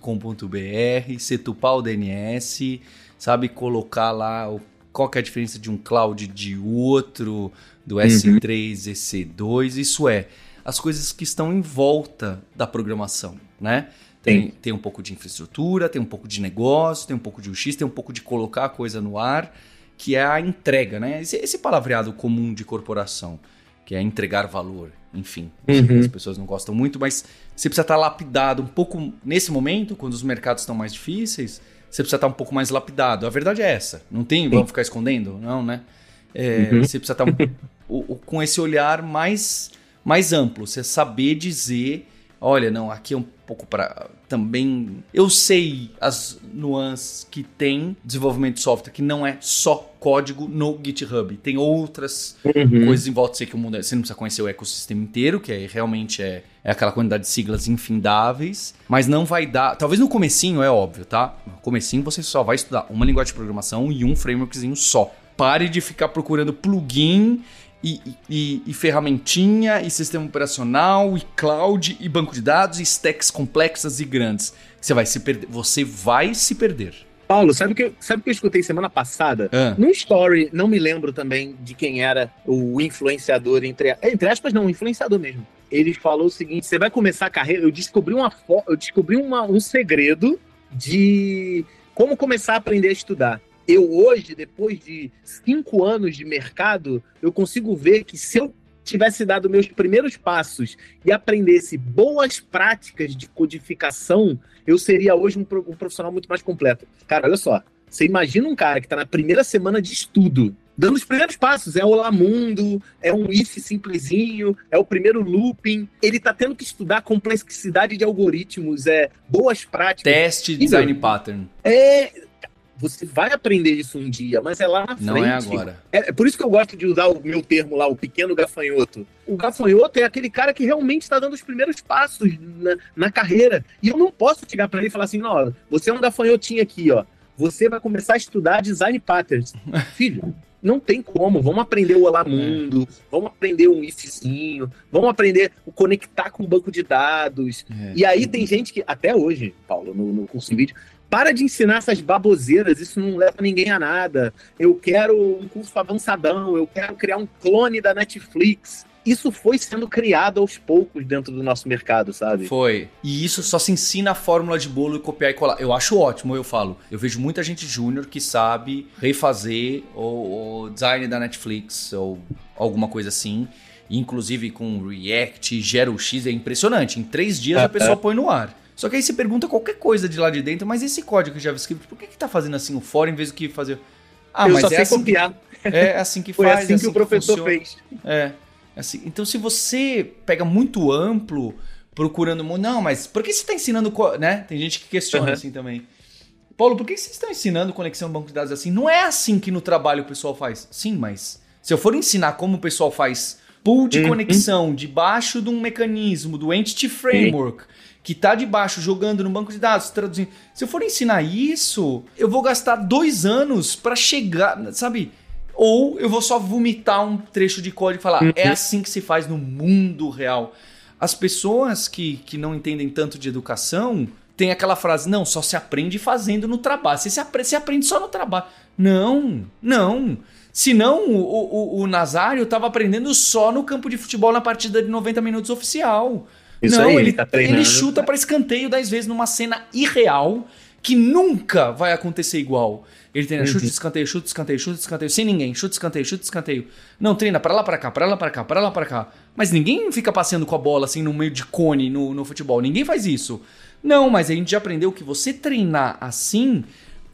setupar o DNS, sabe, colocar lá o, qual é a diferença de um cloud de outro, do S3, uhum. EC2, isso é, as coisas que estão em volta da programação, né? Tem, tem um pouco de infraestrutura, tem um pouco de negócio, tem um pouco de UX, tem um pouco de colocar a coisa no ar, que é a entrega, né? Esse, esse palavreado comum de corporação, que é entregar valor, enfim. Uhum. As pessoas não gostam muito, mas você precisa estar lapidado um pouco nesse momento, quando os mercados estão mais difíceis, você precisa estar um pouco mais lapidado. A verdade é essa. Não tem, vamos ficar escondendo? Não, né? É, uhum. Você precisa estar um, o, o, com esse olhar mais, mais amplo. Você saber dizer, olha, não, aqui é um pouco para também. Eu sei as nuances que tem desenvolvimento de software, que não é só código no GitHub. Tem outras uhum. coisas em volta. Sei que o mundo. É, você não precisa conhecer o ecossistema inteiro, que é, realmente é, é aquela quantidade de siglas infindáveis. Mas não vai dar. Talvez no comecinho é óbvio, tá? No comecinho você só vai estudar uma linguagem de programação e um frameworkzinho só. Pare de ficar procurando plugin e, e, e, ferramentinha, e sistema operacional, e cloud, e banco de dados, e stacks complexas e grandes. Você vai se perder. Você vai se perder.
Paulo, sabe o que, sabe que eu escutei semana passada? Ah. Num story, não me lembro também de quem era o influenciador, entre, entre aspas, não, o influenciador mesmo. Ele falou o seguinte: você vai começar a carreira. Eu descobri, uma, eu descobri uma, um segredo de como começar a aprender a estudar eu hoje, depois de cinco anos de mercado, eu consigo ver que se eu tivesse dado meus primeiros passos e aprendesse boas práticas de codificação, eu seria hoje um, profissional muito mais completo. Cara, olha só. Você imagina um cara que está na primeira semana de estudo, dando os primeiros passos. É Olá Mundo, é um if simplesinho, é o primeiro looping. Ele está tendo que estudar complexidade de algoritmos, é boas práticas.
Teste, design pattern.
É, você vai aprender isso um dia, mas é lá na frente.
Não é agora.
É, é, por isso que eu gosto de usar o meu termo lá, o pequeno gafanhoto. O gafanhoto é aquele cara que realmente está dando os primeiros passos na, na carreira. E eu não posso chegar para ele e falar assim: não, você é um gafanhotinho aqui, ó. Você vai começar a estudar design patterns. Filho, não tem como. Vamos aprender o Olá é. Mundo, vamos aprender um ifzinho, vamos aprender o conectar com o banco de dados. É. E aí tem gente que, até hoje, Paulo, no, no curso de vídeo, para de ensinar essas baboseiras, isso não leva ninguém a nada. Eu quero um curso avançadão, eu quero criar um clone da Netflix. Isso foi sendo criado aos poucos dentro do nosso mercado, sabe?
Foi. E isso só se ensina a fórmula de bolo e copiar e colar. Eu acho ótimo, eu falo. Eu vejo muita gente júnior que sabe refazer o, o design da Netflix ou alguma coisa assim inclusive com React, gera o X, é impressionante. Em três dias a pessoa põe no ar. Só que aí você pergunta qualquer coisa de lá de dentro, mas esse código JavaScript, por que, que tá fazendo assim o for em vez do que fazer.
Ah, eu mas só é sei assim copiar.
Que, é assim que
Foi
faz.
assim, é assim que o professor que fez.
É. Assim, então, se você pega muito amplo, procurando. Não, mas por que você está ensinando. Né? Tem gente que questiona uhum. assim também. Paulo, por que vocês estão ensinando conexão banco de dados assim? Não é assim que no trabalho o pessoal faz. Sim, mas se eu for ensinar como o pessoal faz pool de uhum. conexão debaixo de um mecanismo do Entity Framework, Sim que está debaixo jogando no banco de dados, traduzindo. Se eu for ensinar isso, eu vou gastar dois anos para chegar, sabe? Ou eu vou só vomitar um trecho de código e falar, uhum. é assim que se faz no mundo real. As pessoas que, que não entendem tanto de educação têm aquela frase, não, só se aprende fazendo no trabalho. Você, se aprende, você aprende só no trabalho. Não, não. Senão, o, o, o Nazário estava aprendendo só no campo de futebol na partida de 90 minutos oficial. Isso não, aí, ele, tá ele chuta para escanteio 10 vezes numa cena irreal que nunca vai acontecer igual. Ele treina uhum. chute, escanteio, chute, escanteio, chute, escanteio, sem ninguém, chute, escanteio, chute, escanteio. Não, treina para lá, para cá, para lá, para cá, para lá, para cá. Mas ninguém fica passeando com a bola assim no meio de cone no, no futebol. Ninguém faz isso. Não, mas a gente já aprendeu que você treinar assim,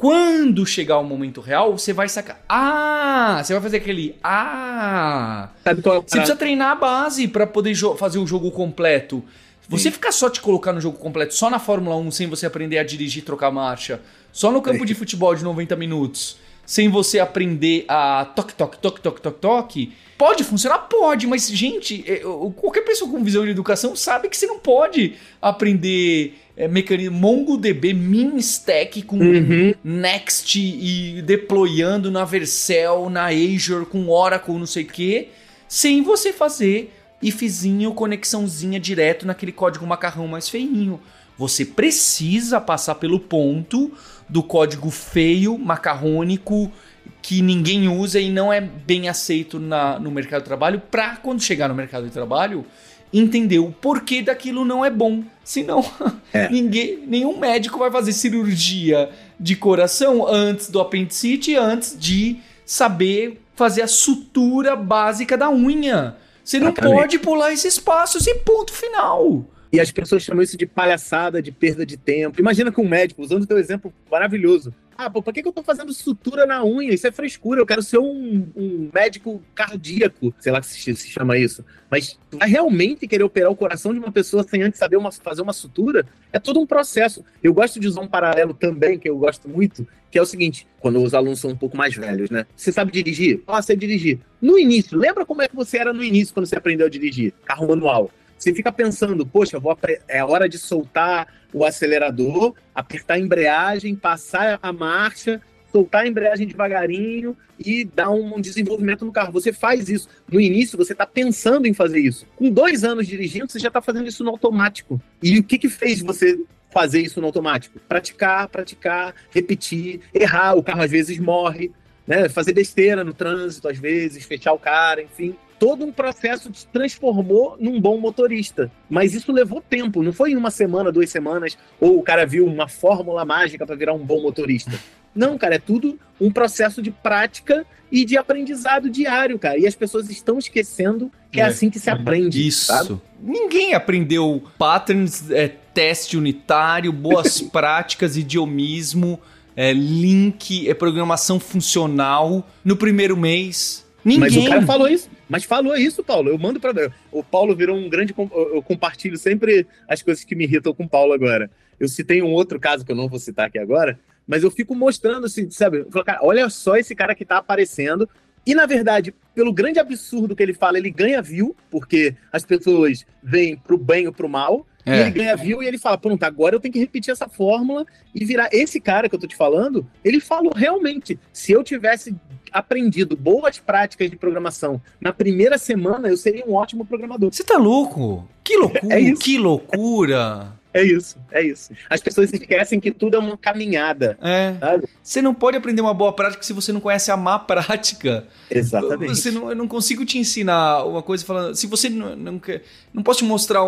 quando chegar o momento real, você vai sacar. Ah! Você vai fazer aquele. Ah! Sabe qual é você precisa treinar a base para poder fazer o jogo completo. Você Sim. ficar só te colocar no jogo completo, só na Fórmula 1, sem você aprender a dirigir, trocar marcha, só no campo de futebol de 90 minutos, sem você aprender a toque, toque, toque, toque, toque, toque, pode funcionar? Pode, mas, gente, é, qualquer pessoa com visão de educação sabe que você não pode aprender é, mecanismo MongoDB min stack com uhum. Next e deployando na Vercel, na Azure, com Oracle, não sei o quê, sem você fazer ifzinho, conexãozinha direto naquele código macarrão mais feinho. Você precisa passar pelo ponto do código feio, macarrônico, que ninguém usa e não é bem aceito na, no mercado de trabalho, para quando chegar no mercado de trabalho, entender o porquê daquilo não é bom. Senão, é. ninguém, nenhum médico vai fazer cirurgia de coração antes do apendicite, antes de saber fazer a sutura básica da unha. Você não pode pular esses passos e ponto final.
E as pessoas chamam isso de palhaçada, de perda de tempo. Imagina que um médico, usando o teu exemplo maravilhoso. Ah, pô, por que, que eu tô fazendo sutura na unha? Isso é frescura. Eu quero ser um, um médico cardíaco, sei lá que se, se, chama isso. Mas vai realmente querer operar o coração de uma pessoa sem antes saber uma, fazer uma sutura? É todo um processo. Eu gosto de usar um paralelo também, que eu gosto muito, que é o seguinte: quando os alunos são um pouco mais velhos, né? Você sabe dirigir? Ah, sei dirigir. No início, lembra como é que você era no início quando você aprendeu a dirigir? Carro manual. Você fica pensando, poxa, vou, é hora de soltar o acelerador, apertar a embreagem, passar a marcha, soltar a embreagem devagarinho e dar um desenvolvimento no carro. Você faz isso. No início, você está pensando em fazer isso. Com dois anos dirigindo, você já está fazendo isso no automático. E o que, que fez você fazer isso no automático? Praticar, praticar, repetir, errar. O carro às vezes morre, né? fazer besteira no trânsito, às vezes, fechar o cara, enfim todo um processo se transformou num bom motorista. Mas isso levou tempo, não foi em uma semana, duas semanas, ou o cara viu uma fórmula mágica para virar um bom motorista. Não, cara, é tudo um processo de prática e de aprendizado diário, cara. E as pessoas estão esquecendo que é, é assim que se aprende.
Isso. Sabe? Ninguém aprendeu patterns, é, teste unitário, boas práticas, idiomismo, é, link, é programação funcional no primeiro mês. Ninguém.
Mas o cara falou isso. Mas falou isso, Paulo. Eu mando para O Paulo virou um grande. Eu compartilho sempre as coisas que me irritam com o Paulo agora. Eu citei um outro caso que eu não vou citar aqui agora, mas eu fico mostrando assim, sabe? Olha só esse cara que tá aparecendo. E, na verdade, pelo grande absurdo que ele fala, ele ganha view, porque as pessoas vêm pro bem ou pro mal. É. E ele ganha view e ele fala: pronto, agora eu tenho que repetir essa fórmula e virar. Esse cara que eu tô te falando, ele falou realmente: se eu tivesse aprendido boas práticas de programação na primeira semana, eu seria um ótimo programador.
Você tá louco? Que loucura! É que loucura!
É isso, é isso. As pessoas esquecem que tudo é uma caminhada.
É. Sabe? Você não pode aprender uma boa prática se você não conhece a má prática.
Exatamente.
Você não, eu não consigo te ensinar uma coisa falando. Se você não, não quer. Não posso te mostrar,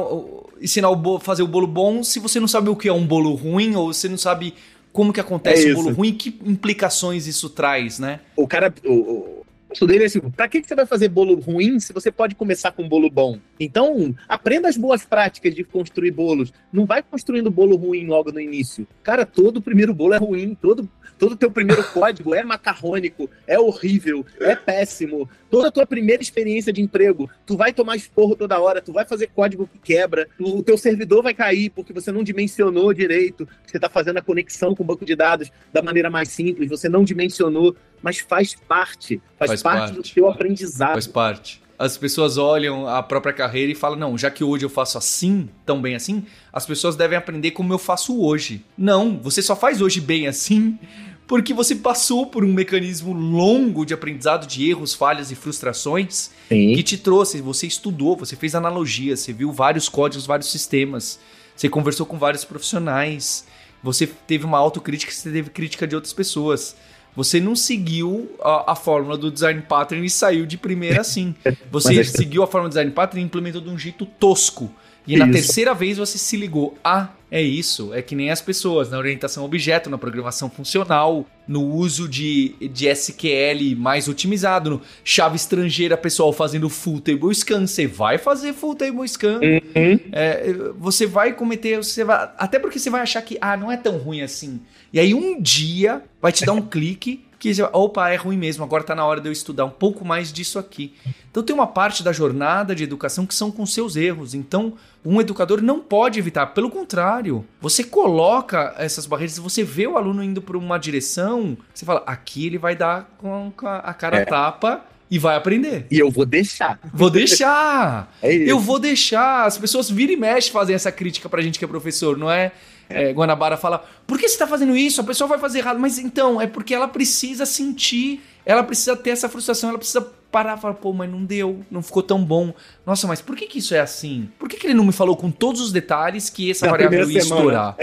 ensinar o bolo, fazer o bolo bom se você não sabe o que é um bolo ruim ou você não sabe como que acontece é o bolo ruim e que implicações isso traz, né?
O cara. O, o dele é assim: pra que, que você vai fazer bolo ruim se você pode começar com bolo bom? Então, aprenda as boas práticas de construir bolos. Não vai construindo bolo ruim logo no início. Cara, todo primeiro bolo é ruim, todo todo teu primeiro código é macarrônico, é horrível, é péssimo. Toda a tua primeira experiência de emprego, tu vai tomar esporro toda hora, tu vai fazer código que quebra, o teu servidor vai cair porque você não dimensionou direito, você está fazendo a conexão com o banco de dados da maneira mais simples, você não dimensionou, mas faz parte, faz, faz parte, parte do teu aprendizado.
Faz parte as pessoas olham a própria carreira e falam: não, já que hoje eu faço assim, tão bem assim, as pessoas devem aprender como eu faço hoje. Não, você só faz hoje bem assim porque você passou por um mecanismo longo de aprendizado de erros, falhas e frustrações Sim. que te trouxe. Você estudou, você fez analogias, você viu vários códigos, vários sistemas, você conversou com vários profissionais, você teve uma autocrítica, você teve crítica de outras pessoas. Você não seguiu a, a, fórmula do design pattern e saiu de primeira assim. Você é seguiu a fórmula do design pattern e implementou de um jeito tosco. E isso. na terceira vez você se ligou: ah, é isso, é que nem as pessoas, na orientação objeto, na programação funcional, no uso de, de SQL mais otimizado, no chave estrangeira, pessoal fazendo full table scan. Você vai fazer full table scan. Uhum. É, você vai cometer. Você vai, até porque você vai achar que, ah, não é tão ruim assim. E aí um dia vai te dar um clique que opa, é ruim mesmo, agora está na hora de eu estudar um pouco mais disso aqui. Então tem uma parte da jornada de educação que são com seus erros. Então, um educador não pode evitar, pelo contrário, você coloca essas barreiras, você vê o aluno indo para uma direção, você fala, aqui ele vai dar com a cara é. tapa e vai aprender.
E eu vou deixar.
Vou deixar. é eu vou deixar. As pessoas viram e mexem fazem essa crítica pra gente que é professor, não é? É, Guanabara fala: por que você está fazendo isso? A pessoa vai fazer errado. Mas então, é porque ela precisa sentir, ela precisa ter essa frustração, ela precisa parar e falar: pô, mas não deu, não ficou tão bom. Nossa, mas por que, que isso é assim? Por que, que ele não me falou com todos os detalhes que essa
Na
variável ia estourar?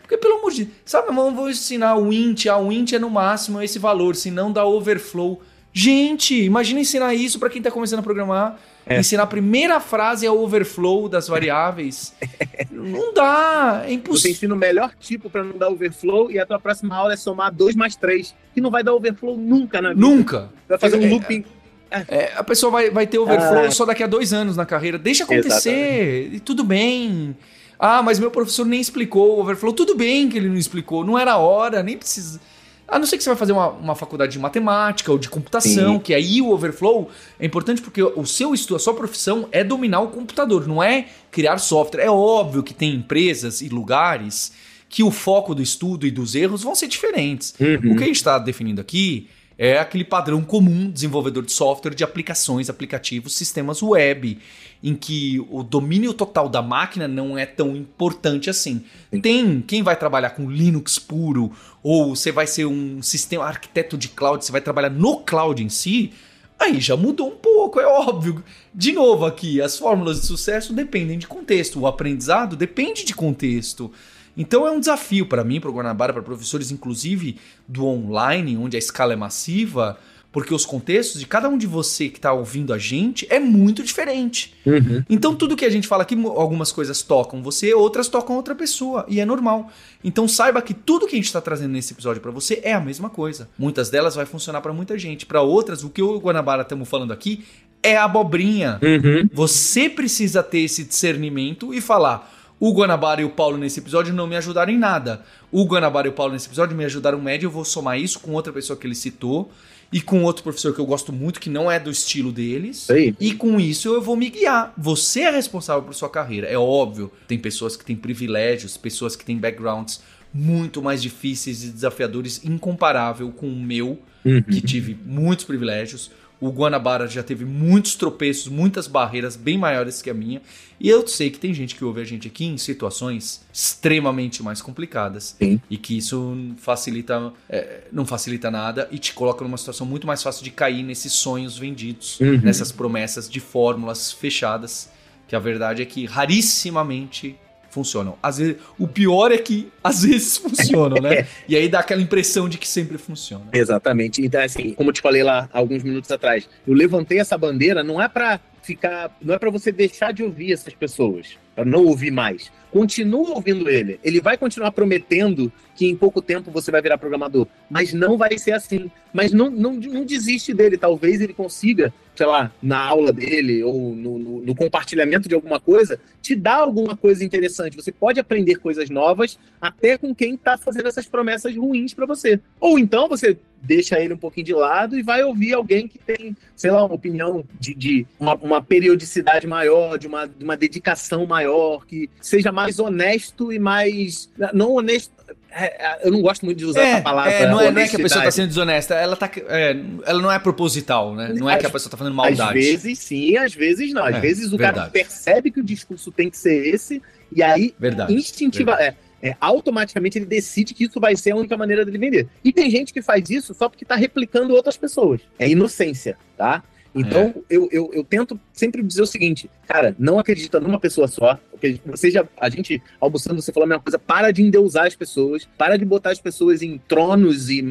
porque, pelo amor de Deus, sabe, vamos vou ensinar o int, ah, o int é no máximo esse valor, senão dá overflow. Gente, imagina ensinar isso para quem tá começando a programar.
É.
Ensinar a primeira frase é o overflow das variáveis. não dá, é
Você
impossível.
ensina o melhor tipo para não dar overflow e a tua próxima aula é somar 2 mais 3, que não vai dar overflow nunca na vida.
Nunca.
Vai fazer um
É,
looping.
É, a pessoa vai, vai ter overflow
Ah.
só daqui a dois anos na carreira. Deixa acontecer, e tudo bem. Ah, mas meu professor nem explicou o overflow. Tudo bem que ele não explicou, não era a hora, nem precisa. A não ser que você vai fazer uma, uma faculdade de matemática ou de computação,
Sim.
que aí o overflow é importante porque o seu estudo, a sua profissão é dominar o computador, não é criar software. É óbvio que tem empresas e lugares que o foco do estudo e dos erros vão ser diferentes.
Uhum.
O que a gente está definindo aqui é aquele padrão comum desenvolvedor de software de aplicações, aplicativos, sistemas web, em que o domínio total da máquina não é tão importante assim.
Sim.
Tem quem vai trabalhar com Linux puro, ou você vai ser um sistema arquiteto de cloud, você vai trabalhar no cloud em si, aí já mudou um pouco, é óbvio. De novo aqui, as fórmulas de sucesso dependem de contexto, o aprendizado depende de contexto. Então é um desafio para mim, para o Guanabara, para professores, inclusive do online, onde a escala é massiva, porque os contextos de cada um de você que está ouvindo a gente é muito diferente.
Uhum.
Então tudo que a gente fala aqui, algumas coisas tocam você, outras tocam outra pessoa, e é normal. Então saiba que tudo que a gente está trazendo nesse episódio para você é a mesma coisa. Muitas delas vai funcionar para muita gente, para outras o que eu e o Guanabara estamos falando aqui é abobrinha.
Uhum.
Você precisa ter esse discernimento e falar: o Guanabara e o Paulo nesse episódio não me ajudaram em nada. O Guanabara e o Paulo nesse episódio me ajudaram médio, eu vou somar isso com outra pessoa que ele citou e com outro professor que eu gosto muito, que não é do estilo deles.
Aí.
E com isso eu vou me guiar. Você é responsável por sua carreira. É óbvio. Tem pessoas que têm privilégios, pessoas que têm backgrounds muito mais difíceis e desafiadores, incomparável com o meu,
Uhum.
que tive muitos privilégios. O Guanabara já teve muitos tropeços, muitas barreiras bem maiores que a minha. E eu sei que tem gente que ouve a gente aqui em situações extremamente mais complicadas.
Sim.
E que isso facilita, é, não facilita nada e te coloca numa situação muito mais fácil de cair nesses sonhos vendidos,
Uhum.
nessas promessas de fórmulas fechadas. Que a verdade é que rarissimamente funcionam. Às vezes, o pior é que às vezes funcionam, né? E aí dá aquela impressão de que sempre funciona.
Exatamente. Então, assim, como eu te falei lá alguns minutos atrás, eu levantei essa bandeira não é pra ficar, não é pra você deixar de ouvir essas pessoas, pra não ouvir mais. Continua ouvindo ele. Ele vai continuar prometendo que em pouco tempo você vai virar programador, mas não vai ser assim. Mas não, não, não desiste dele. Talvez ele consiga, sei lá, na aula dele ou no, no- no compartilhamento de alguma coisa, te dar alguma coisa interessante. Você pode aprender coisas novas até com quem está fazendo essas promessas ruins para você. Ou então você deixa ele um pouquinho de lado e vai ouvir alguém que tem, sei lá, uma opinião de, de uma, uma periodicidade maior, de uma, de uma dedicação maior, que seja mais honesto e mais. Não honesto. É, é, eu não gosto muito de usar essa palavra.
é, não, é, não é que a pessoa está sendo desonesta, ela, tá, é, ela não é proposital, né? Não é que a pessoa está fazendo
Às
maldade.
vezes sim, às vezes não. Às
É,
vezes o cara
verdade.
percebe que o discurso tem que ser esse, e aí
Verdade.
instintiva, é, é, automaticamente ele decide que isso vai ser a única maneira dele vender. E tem gente que faz isso só porque tá replicando outras pessoas. É inocência, tá? Então, eu, eu, eu tento sempre dizer o seguinte, cara, não acredita numa pessoa só, porque você já, a gente, almoçando, você falou a mesma coisa, para de endeusar as pessoas, para de botar as pessoas em tronos e,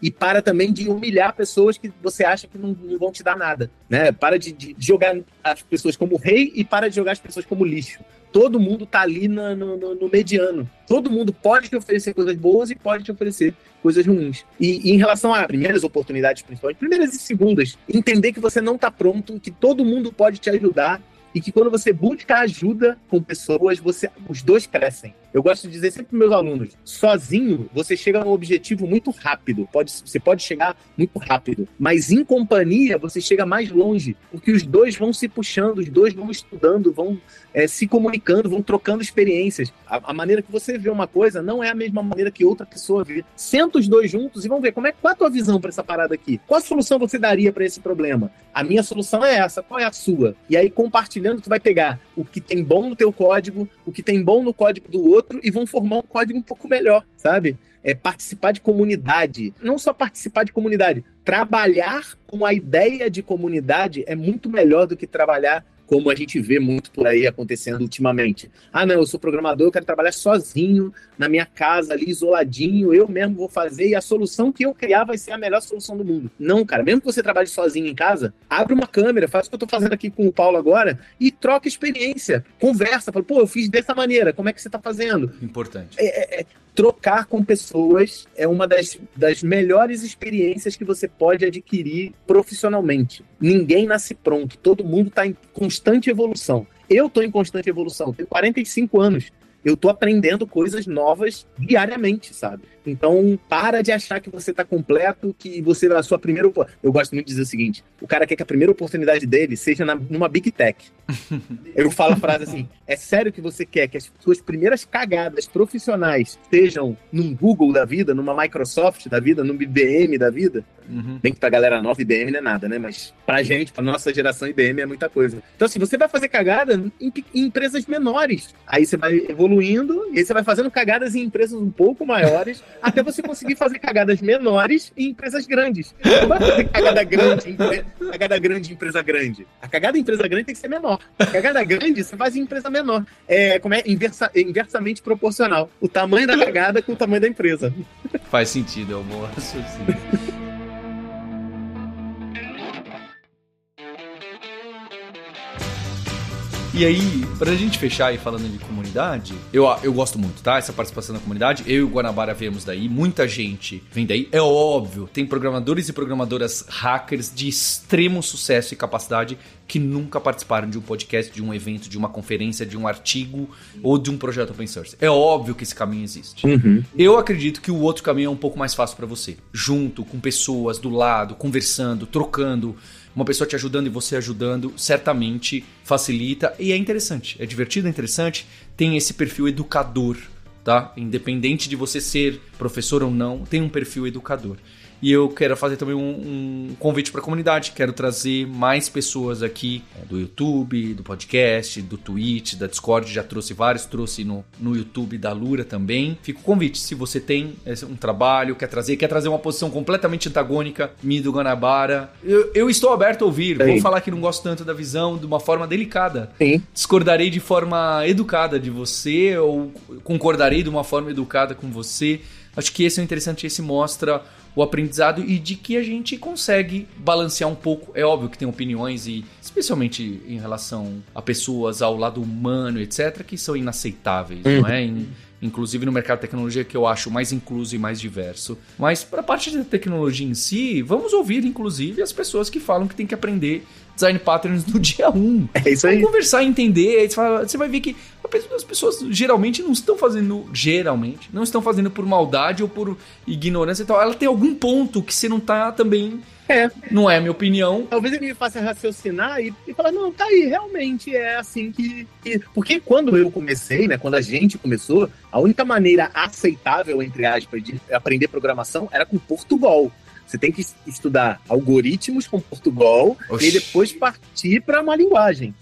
e para também de humilhar pessoas que você acha que não, não vão te dar nada, né? Para de, de jogar as pessoas como rei e para de jogar as pessoas como lixo todo mundo tá ali no, no- no mediano. Todo mundo pode te oferecer coisas boas e pode te oferecer coisas ruins. E, e em relação a primeiras oportunidades, principalmente, primeiras e segundas, entender que você não tá pronto, que todo mundo pode te ajudar e que quando você busca ajuda com pessoas, você, os dois crescem. Eu gosto de dizer sempre para meus alunos: sozinho você chega num objetivo muito rápido, pode, você pode chegar muito rápido, mas em companhia você chega mais longe, porque os dois vão se puxando, os dois vão estudando, vão é, se comunicando, vão trocando experiências. A, a maneira que você vê uma coisa não é a mesma maneira que outra pessoa vê. Senta os dois juntos e vamos ver como é qual é a tua visão para essa parada aqui. Qual a solução você daria para esse problema? A minha solução é essa, qual é a sua? E aí compartilhando tu vai pegar o que tem bom no teu código, o que tem bom no código do outro outro e vão formar um código um pouco melhor, sabe? É participar de comunidade. Não só participar de comunidade, trabalhar com a ideia de comunidade é muito melhor do que trabalhar como a gente vê muito por aí acontecendo ultimamente. Ah, não, eu sou programador, eu quero trabalhar sozinho, na minha casa, ali, isoladinho, eu mesmo vou fazer e a solução que eu criar vai ser a melhor solução do mundo. Não, cara, mesmo que você trabalhe sozinho em casa, abre uma câmera, faz o que eu tô fazendo aqui com o Paulo agora e troca experiência, conversa, fala, pô, eu fiz dessa maneira, como é que você tá fazendo?
Importante.
É, é, é trocar com pessoas é uma das, das melhores experiências que você pode adquirir profissionalmente. Ninguém nasce pronto, todo mundo está em constante evolução. Eu estou em constante evolução, tenho 45 anos. Eu estou aprendendo coisas novas diariamente, sabe? Então, para de achar que você está completo, que você a sua primeira. Eu gosto muito de dizer o seguinte: o cara quer que a primeira oportunidade dele seja na, numa Big Tech. Eu falo a frase assim: é sério que você quer que as suas primeiras cagadas profissionais sejam num Google da vida, numa Microsoft da vida, num IBM da vida? Uhum. Bem que pra galera nova, IBM não é nada, né? Mas pra gente, pra nossa geração, IBM é muita coisa. Então, assim, você vai fazer cagada em, em empresas menores. Aí você vai evoluindo e aí você vai fazendo cagadas em empresas um pouco maiores até você conseguir fazer cagadas menores em empresas grandes. Não vai fazer cagada grande, em, cagada grande em empresa grande. A cagada em empresa grande tem que ser menor. A cagada grande você faz em empresa menor. É, como é? Inversa, inversamente proporcional. O tamanho da cagada com o tamanho da empresa.
Faz sentido, é um bom raciocínio. E aí, pra gente fechar aí falando de comunidade, eu, eu gosto muito, tá? Essa participação da comunidade. Eu e o Guanabara vemos daí, muita gente vem daí. É óbvio, tem programadores e programadoras hackers de extremo sucesso e capacidade que nunca participaram de um podcast, de um evento, de uma conferência, de um artigo ou de um projeto open source. É óbvio que esse caminho existe. Uhum. Eu acredito que o outro caminho é um pouco mais fácil para você. Junto, com pessoas do lado, conversando, trocando uma pessoa te ajudando e você ajudando, certamente facilita e é interessante. É divertido, é interessante. Tem esse perfil educador, tá? Independente de você ser professor ou não, tem um perfil educador. E eu quero fazer também um, um convite para a comunidade. Quero trazer mais pessoas aqui é, do YouTube, do podcast, do Twitch, da Discord. Já trouxe vários, trouxe no, no YouTube da Lura também. Fica o convite. Se você tem um trabalho, quer trazer, quer trazer uma posição completamente antagônica, me do Guanabara, eu, eu estou aberto a ouvir. Sim. Vou falar que não gosto tanto da visão de uma forma delicada. Sim. Discordarei de forma educada de você ou concordarei de uma forma educada com você. Acho que esse é interessante, esse mostra o aprendizado e de que a gente consegue balancear um pouco. É óbvio que tem opiniões e especialmente em relação a pessoas ao lado humano, etc, que são inaceitáveis, uhum. não é? Em, inclusive no mercado de tecnologia que eu acho mais incluso e mais diverso. Mas para a parte da tecnologia em si, vamos ouvir inclusive as pessoas que falam que tem que aprender design patterns no dia 1.
É isso aí.
Vamos conversar, entender, você vai ver que as pessoas geralmente não estão fazendo, geralmente, não estão fazendo por maldade ou por ignorância e tal. Ela tem algum ponto que você não tá também é. Não é a minha opinião.
Talvez ele me faça raciocinar e, e falar, não, tá aí, realmente é assim que, que, Porque quando eu comecei, né? Quando a gente começou, a única maneira aceitável, entre aspas, de aprender programação era com Portugal. Você tem que estudar algoritmos com Portugal Oxi. e depois partir para uma linguagem.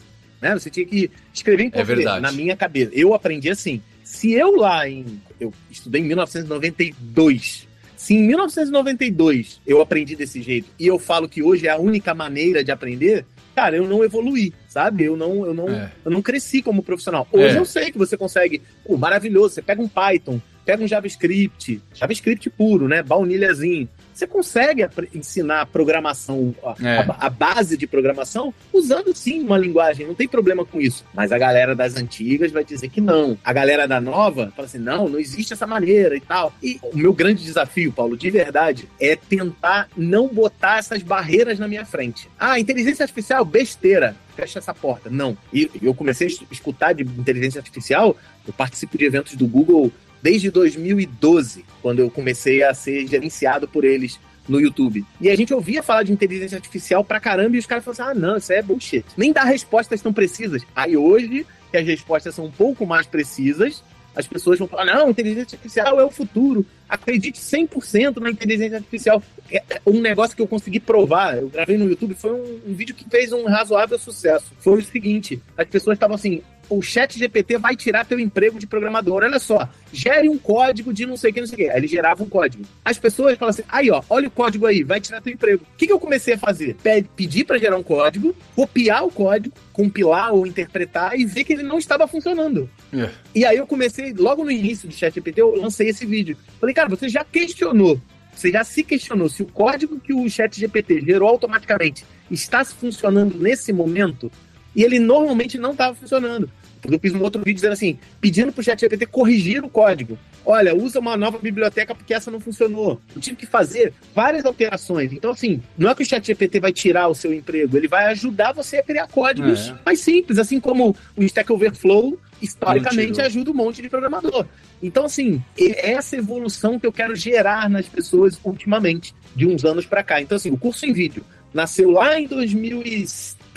Né? Você tinha que escrever em é português. É na minha cabeça. Eu aprendi assim. Se eu lá em. Eu estudei em 1992 se em 1992 eu aprendi desse jeito e eu falo que hoje é a única maneira de aprender, cara, eu não evoluí, sabe? Eu não, eu não, é. eu não cresci como profissional. Hoje é. eu sei que você consegue, pô, maravilhoso, você pega um Python, pega um JavaScript, JavaScript puro, né? Baunilhazinho você consegue ensinar programação, é. a, a, base de programação, usando sim uma linguagem, não tem problema com isso. Mas a galera das antigas vai dizer que não. A galera da nova fala assim: não, não existe essa maneira e tal. E o meu grande desafio, Paulo, de verdade, é tentar não botar essas barreiras na minha frente. Ah, inteligência artificial, besteira fecha essa porta. Não. E eu comecei a escutar de inteligência artificial, eu participo de eventos do Google desde 2012, quando eu comecei a ser gerenciado por eles no YouTube. E a gente ouvia falar de inteligência artificial pra caramba e os caras falavam assim: ah, não, isso é bullshit. Nem dá respostas tão precisas. Aí hoje, que as respostas são um pouco mais precisas, as pessoas vão falar: não, inteligência artificial é o futuro. Acredite 100% na inteligência artificial. É, é um negócio que eu consegui provar, eu gravei no YouTube, foi um, um vídeo que fez um razoável sucesso. Foi o seguinte: as pessoas estavam assim, o chat GPT vai tirar teu emprego de programador. Olha só, gere um código de não sei o que, não sei o que. Aí ele gerava um código. As pessoas falam assim, aí ó, olha o código aí, vai tirar teu emprego. O que, que eu comecei a fazer? Pedir para gerar um código, copiar o código, compilar ou interpretar e ver que ele não estava funcionando. É. E aí eu comecei, logo no início do chat GPT, eu lancei esse vídeo. Falei, cara, você já questionou você já se questionou se o código que o chat GPT gerou automaticamente está funcionando nesse momento? E ele normalmente não estava funcionando. Eu fiz um outro vídeo dizendo assim, pedindo para o chat GPT corrigir o código. Olha, usa uma nova biblioteca porque essa não funcionou. Eu tive que fazer várias alterações. Então, assim, não é que o chat GPT vai tirar o seu emprego, ele vai ajudar você a criar códigos é. mais simples, assim como o Stack Overflow historicamente ajuda um monte de programador. Então, assim, é essa evolução que eu quero gerar nas pessoas ultimamente, de uns anos para cá. Então, assim, o curso em vídeo nasceu lá em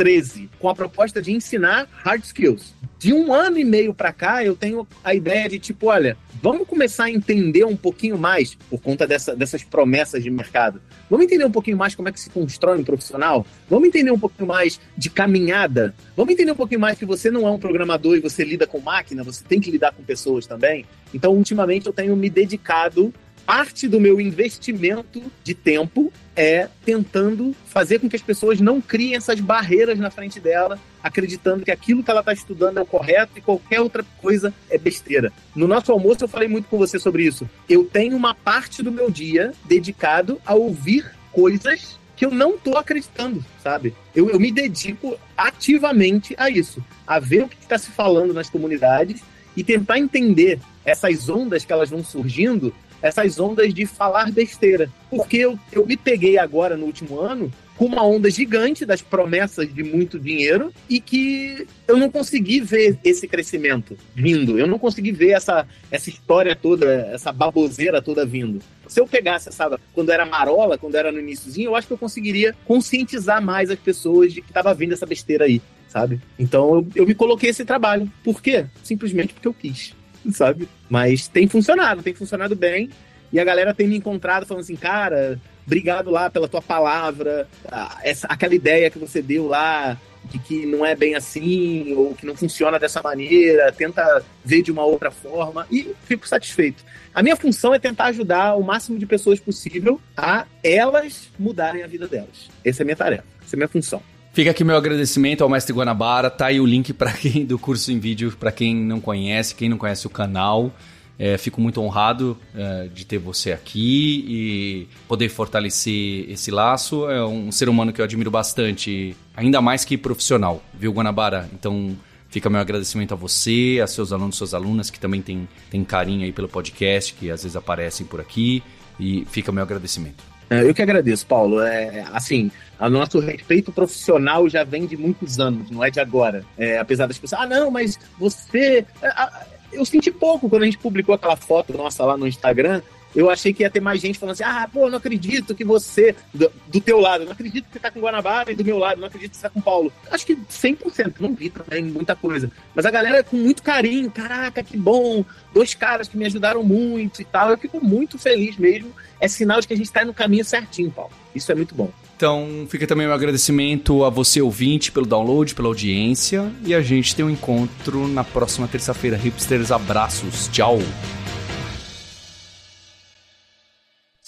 2013 com a proposta de ensinar hard skills. De um ano e meio para cá, eu tenho a ideia de tipo, olha, vamos começar a entender um pouquinho mais, por conta dessa, dessas promessas de mercado, vamos entender um pouquinho mais como é que se constrói um profissional, vamos entender um pouquinho mais de caminhada, vamos entender um pouquinho mais que você não é um programador e você lida com máquina, você tem que lidar com pessoas também. Então, ultimamente, eu tenho me dedicado parte do meu investimento de tempo é tentando fazer com que as pessoas não criem essas barreiras na frente dela, acreditando que aquilo que ela está estudando é o correto e qualquer outra coisa é besteira. No nosso almoço eu falei muito com você sobre isso. Eu tenho uma parte do meu dia dedicado a ouvir coisas que eu não estou acreditando, sabe? Eu, eu me dedico ativamente a isso, a ver o que está se falando nas comunidades e tentar entender essas ondas que elas vão surgindo essas ondas de falar besteira. Porque eu, eu me peguei agora no último ano com uma onda gigante das promessas de muito dinheiro e que eu não consegui ver esse crescimento vindo. Eu não consegui ver essa, essa história toda, essa baboseira toda vindo. Se eu pegasse, sabe, quando era marola, quando era no iníciozinho, eu acho que eu conseguiria conscientizar mais as pessoas de que estava vindo essa besteira aí, sabe? Então eu, eu me coloquei esse trabalho. Por quê? Simplesmente porque eu quis. sabe? Mas tem funcionado, tem funcionado bem. E a galera tem me encontrado falando assim, cara, obrigado lá pela tua palavra, essa, aquela ideia que você deu lá de que não é bem assim, ou que não funciona dessa maneira, tenta ver de uma outra forma, e fico satisfeito. A minha função é tentar ajudar o máximo de pessoas possível a elas mudarem a vida delas. Essa é a minha tarefa, essa é a minha função.
Fica aqui meu agradecimento ao mestre Guanabara. Tá aí o link para quem do curso em vídeo, para quem não conhece, quem não conhece o canal. É, fico muito honrado é, de ter você aqui e poder fortalecer esse laço. É um ser humano que eu admiro bastante, ainda mais que profissional, viu, Guanabara? Então, fica meu agradecimento a você, a seus alunos, suas alunas, que também têm, têm carinho aí pelo podcast, que às vezes aparecem por aqui. E fica meu agradecimento.
É, eu que agradeço, Paulo. É, assim, o nosso respeito profissional já vem de muitos anos, não é de agora. É, apesar das pessoas, ah, não, mas você. É, eu senti pouco quando a gente publicou aquela foto nossa lá no Instagram eu achei que ia ter mais gente falando assim: ah, pô, não acredito que você, do, do teu lado, não acredito que você tá com Guanabara e do meu lado, não acredito que você tá com Paulo. Acho que 100%, não vi também muita coisa. Mas a galera com muito carinho, caraca, que bom, dois caras que me ajudaram muito e tal. Eu fico muito feliz mesmo. É sinal de que a gente tá no caminho certinho, Paulo. Isso é muito bom.
Então, fica também o um agradecimento a você, ouvinte, pelo download, pela audiência. E a gente tem um encontro na próxima terça-feira. Hipsters, abraços. Tchau.